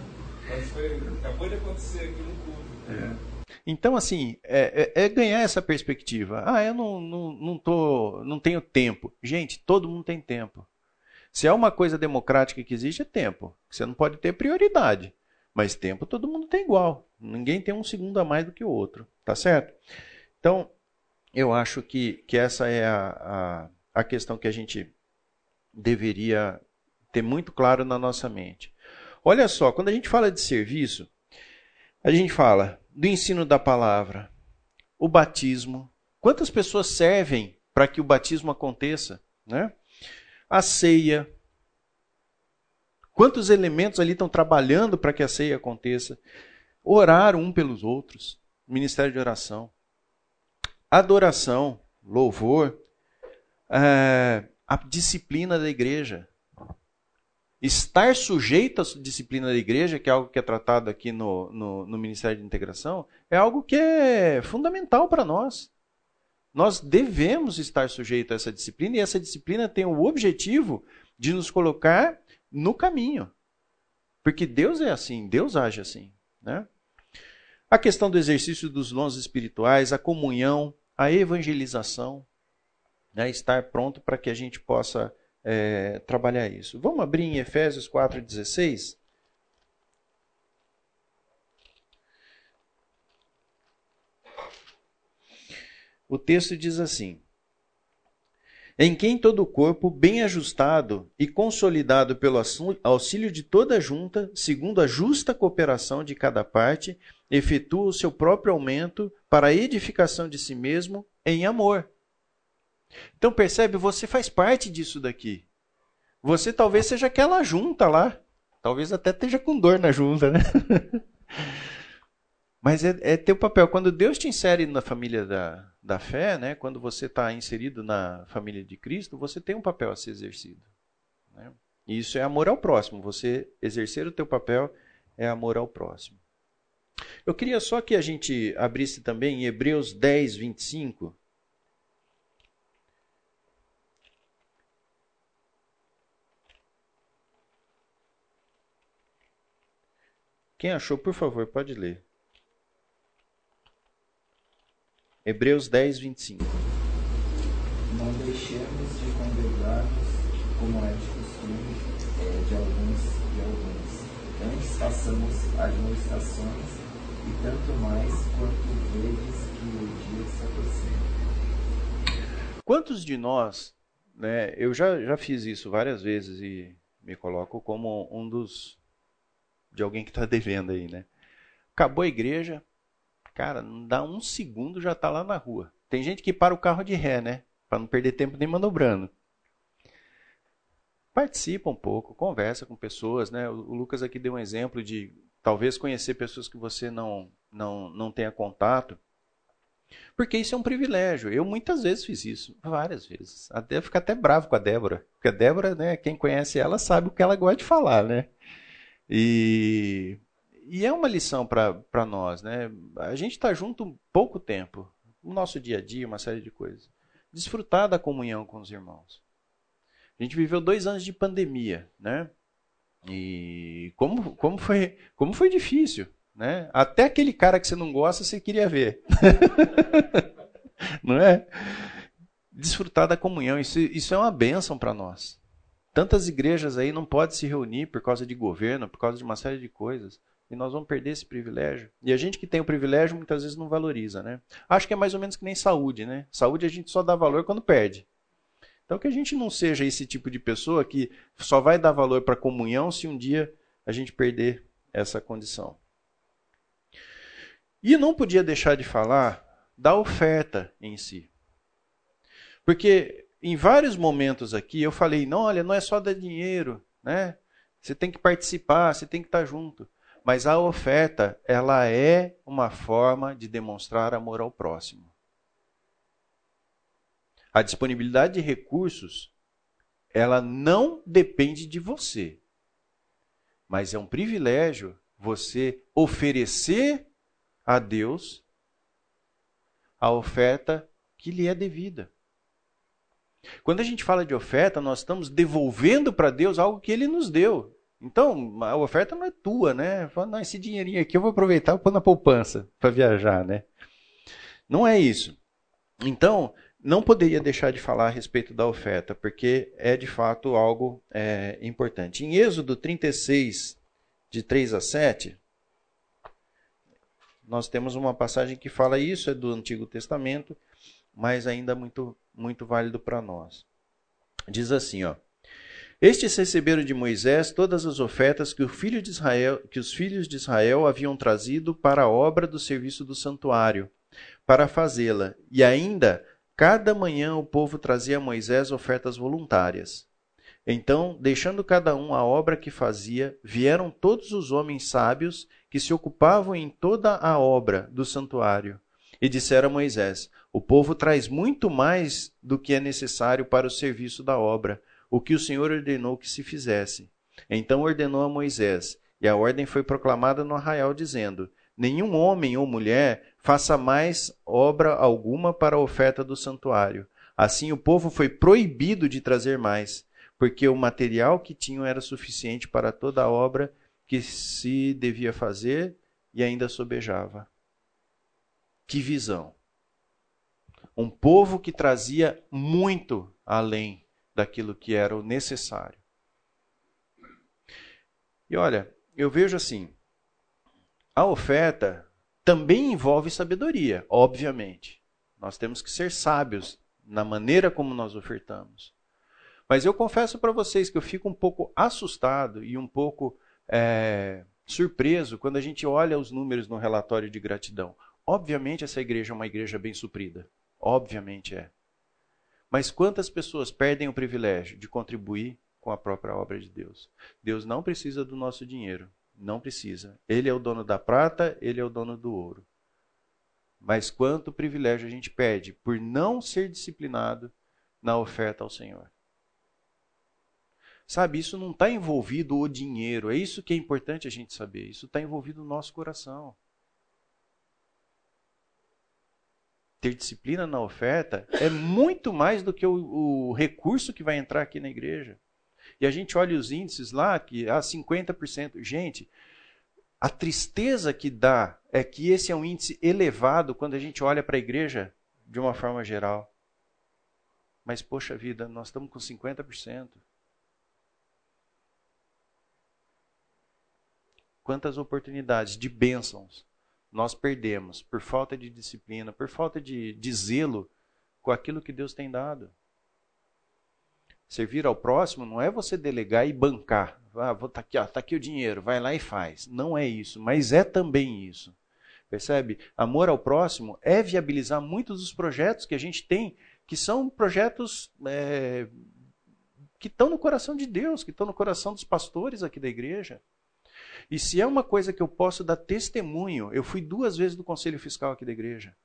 mas foi, acabou de acontecer aqui no culto. É. Então, assim, é, é, é, ganhar essa perspectiva. Ah, eu não, não, não, tô, não tenho tempo. Gente, todo mundo tem tempo. Se é uma coisa democrática que existe, é tempo. Você não pode ter prioridade. Mas tempo todo mundo tem igual. Ninguém tem um segundo a mais do que o outro. Tá certo? Então, eu acho que, que essa é a, a, a questão que a gente deveria ter muito claro na nossa mente. Olha só, quando a gente fala de serviço, a gente fala do ensino da palavra, o batismo. Quantas pessoas servem para que o batismo aconteça? Né? A ceia. Quantos elementos ali estão trabalhando para que a ceia aconteça? Orar um pelos outros, ministério de oração. Adoração, louvor, é, a disciplina da igreja estar sujeito à disciplina da igreja, que é algo que é tratado aqui no, no, no Ministério de Integração, é algo que é fundamental para nós. Nós devemos estar sujeitos a essa disciplina e essa disciplina tem o objetivo de nos colocar no caminho. Porque Deus é assim, Deus age assim. Né? A questão do exercício dos dons espirituais, a comunhão, a evangelização, né? estar pronto para que a gente possa é, trabalhar isso. Vamos abrir em Efésios 4,16? O texto diz assim: Em quem todo o corpo, bem ajustado e consolidado pelo auxílio de toda a junta, segundo a justa cooperação de cada parte, efetua o seu próprio aumento para a edificação de si mesmo em amor então percebe, você faz parte disso daqui. Você talvez seja aquela junta lá. Talvez até esteja com dor na junta, né? <laughs> Mas é, é teu papel. Quando Deus te insere na família da, da fé, né? quando você está inserido na família de Cristo, você tem um papel a ser exercido. Né? E isso é amor ao próximo. Você exercer o teu papel é amor ao próximo. Eu queria só que a gente abrisse também em Hebreus 10, 25. Quem achou, por favor, pode ler. Hebreus 10, 25. Não deixemos de congregar-nos, como é de costume é, de alguns e alguns. Antes façamos administrações, e tanto mais quanto vedes que o dia se aproxima. Quantos de nós, né, eu já, já fiz isso várias vezes e me coloco como um dos de alguém que está devendo aí, né? Acabou a igreja, cara, não dá um segundo já está lá na rua. Tem gente que para o carro de ré, né? Para não perder tempo nem manobrando. Participa um pouco, conversa com pessoas, né? O Lucas aqui deu um exemplo de talvez conhecer pessoas que você não não não tenha contato. Porque isso é um privilégio. Eu muitas vezes fiz isso, várias vezes. Até ficar até bravo com a Débora, porque a Débora, né, quem conhece ela sabe o que ela gosta de falar, né? E, e é uma lição para nós, né? A gente está junto pouco tempo, no nosso dia a dia, uma série de coisas. Desfrutar da comunhão com os irmãos. A gente viveu dois anos de pandemia, né? E como, como, foi, como foi difícil, né? Até aquele cara que você não gosta, você queria ver. <laughs> não é? Desfrutar da comunhão, isso, isso é uma bênção para nós. Tantas igrejas aí não podem se reunir por causa de governo, por causa de uma série de coisas. E nós vamos perder esse privilégio. E a gente que tem o privilégio muitas vezes não valoriza, né? Acho que é mais ou menos que nem saúde, né? Saúde a gente só dá valor quando perde. Então que a gente não seja esse tipo de pessoa que só vai dar valor para a comunhão se um dia a gente perder essa condição. E não podia deixar de falar da oferta em si. Porque em vários momentos aqui eu falei, não, olha, não é só dar dinheiro, né? Você tem que participar, você tem que estar junto. Mas a oferta, ela é uma forma de demonstrar amor ao próximo. A disponibilidade de recursos, ela não depende de você. Mas é um privilégio você oferecer a Deus a oferta que lhe é devida. Quando a gente fala de oferta, nós estamos devolvendo para Deus algo que ele nos deu. Então, a oferta não é tua, né? Fala, não, esse dinheirinho aqui eu vou aproveitar e pôr na poupança para viajar, né? Não é isso. Então, não poderia deixar de falar a respeito da oferta, porque é de fato algo é, importante. Em Êxodo 36, de 3 a 7, nós temos uma passagem que fala isso, é do Antigo Testamento, mas ainda muito, muito válido para nós. Diz assim, ó. Estes receberam de Moisés todas as ofertas que, filho Israel, que os filhos de Israel haviam trazido para a obra do serviço do santuário, para fazê-la, e ainda Cada manhã o povo trazia a Moisés ofertas voluntárias. Então, deixando cada um a obra que fazia, vieram todos os homens sábios que se ocupavam em toda a obra do santuário. E disseram a Moisés: O povo traz muito mais do que é necessário para o serviço da obra, o que o Senhor ordenou que se fizesse. Então ordenou a Moisés, e a ordem foi proclamada no arraial, dizendo: Nenhum homem ou mulher faça mais obra alguma para a oferta do santuário. Assim o povo foi proibido de trazer mais, porque o material que tinham era suficiente para toda a obra que se devia fazer e ainda sobejava. Que visão! Um povo que trazia muito além daquilo que era o necessário. E olha, eu vejo assim, a oferta também envolve sabedoria, obviamente. Nós temos que ser sábios na maneira como nós ofertamos. Mas eu confesso para vocês que eu fico um pouco assustado e um pouco é, surpreso quando a gente olha os números no relatório de gratidão. Obviamente, essa igreja é uma igreja bem suprida. Obviamente é. Mas quantas pessoas perdem o privilégio de contribuir com a própria obra de Deus? Deus não precisa do nosso dinheiro. Não precisa. Ele é o dono da prata, ele é o dono do ouro. Mas quanto privilégio a gente perde por não ser disciplinado na oferta ao Senhor. Sabe, isso não está envolvido o dinheiro. É isso que é importante a gente saber. Isso está envolvido no nosso coração. Ter disciplina na oferta é muito mais do que o, o recurso que vai entrar aqui na igreja. E a gente olha os índices lá, que há ah, 50%. Gente, a tristeza que dá é que esse é um índice elevado quando a gente olha para a igreja de uma forma geral. Mas, poxa vida, nós estamos com 50%. Quantas oportunidades de bênçãos nós perdemos por falta de disciplina, por falta de, de zelo com aquilo que Deus tem dado. Servir ao próximo não é você delegar e bancar. Ah, vou tá aqui, ó, tá aqui o dinheiro, vai lá e faz. Não é isso, mas é também isso. Percebe? Amor ao próximo é viabilizar muitos dos projetos que a gente tem, que são projetos é, que estão no coração de Deus, que estão no coração dos pastores aqui da igreja. E se é uma coisa que eu posso dar testemunho, eu fui duas vezes do conselho fiscal aqui da igreja.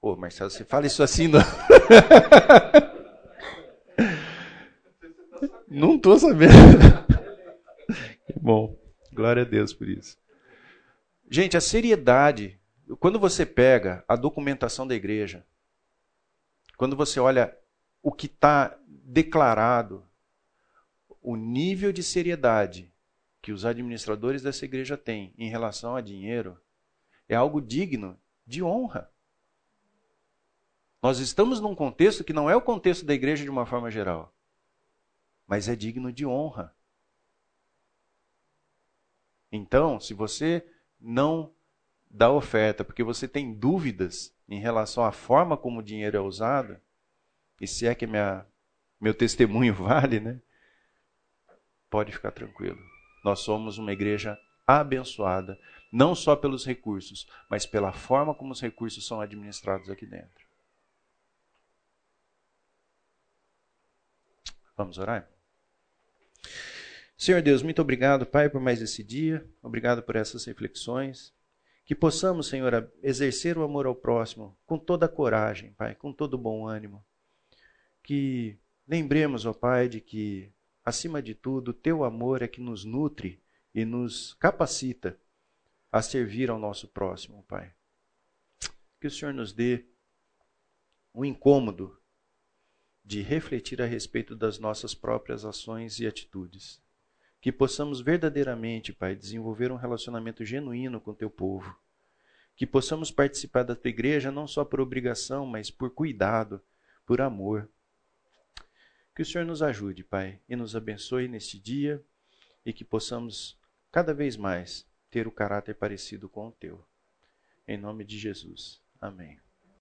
Ô, Marcelo, você fala isso assim, não? <laughs> não sabendo. Que bom. Glória a Deus por isso. Gente, a seriedade, quando você pega a documentação da igreja, quando você olha o que está declarado, o nível de seriedade que os administradores dessa igreja têm em relação a dinheiro, é algo digno de honra. Nós estamos num contexto que não é o contexto da igreja de uma forma geral, mas é digno de honra. Então, se você não dá oferta porque você tem dúvidas em relação à forma como o dinheiro é usado, e se é que minha, meu testemunho <laughs> vale, né? Pode ficar tranquilo. Nós somos uma igreja abençoada, não só pelos recursos, mas pela forma como os recursos são administrados aqui dentro. Vamos orar? Senhor Deus, muito obrigado, Pai, por mais esse dia. Obrigado por essas reflexões. Que possamos, Senhor, exercer o amor ao próximo com toda a coragem, Pai, com todo o bom ânimo. Que lembremos, ó Pai, de que, acima de tudo, teu amor é que nos nutre e nos capacita a servir ao nosso próximo, Pai. Que o Senhor nos dê o incômodo de refletir a respeito das nossas próprias ações e atitudes. Que possamos verdadeiramente, Pai, desenvolver um relacionamento genuíno com teu povo. Que possamos participar da tua igreja não só por obrigação, mas por cuidado, por amor. Que o Senhor nos ajude, Pai, e nos abençoe neste dia e que possamos cada vez mais ter o caráter parecido com o teu. Em nome de Jesus. Amém.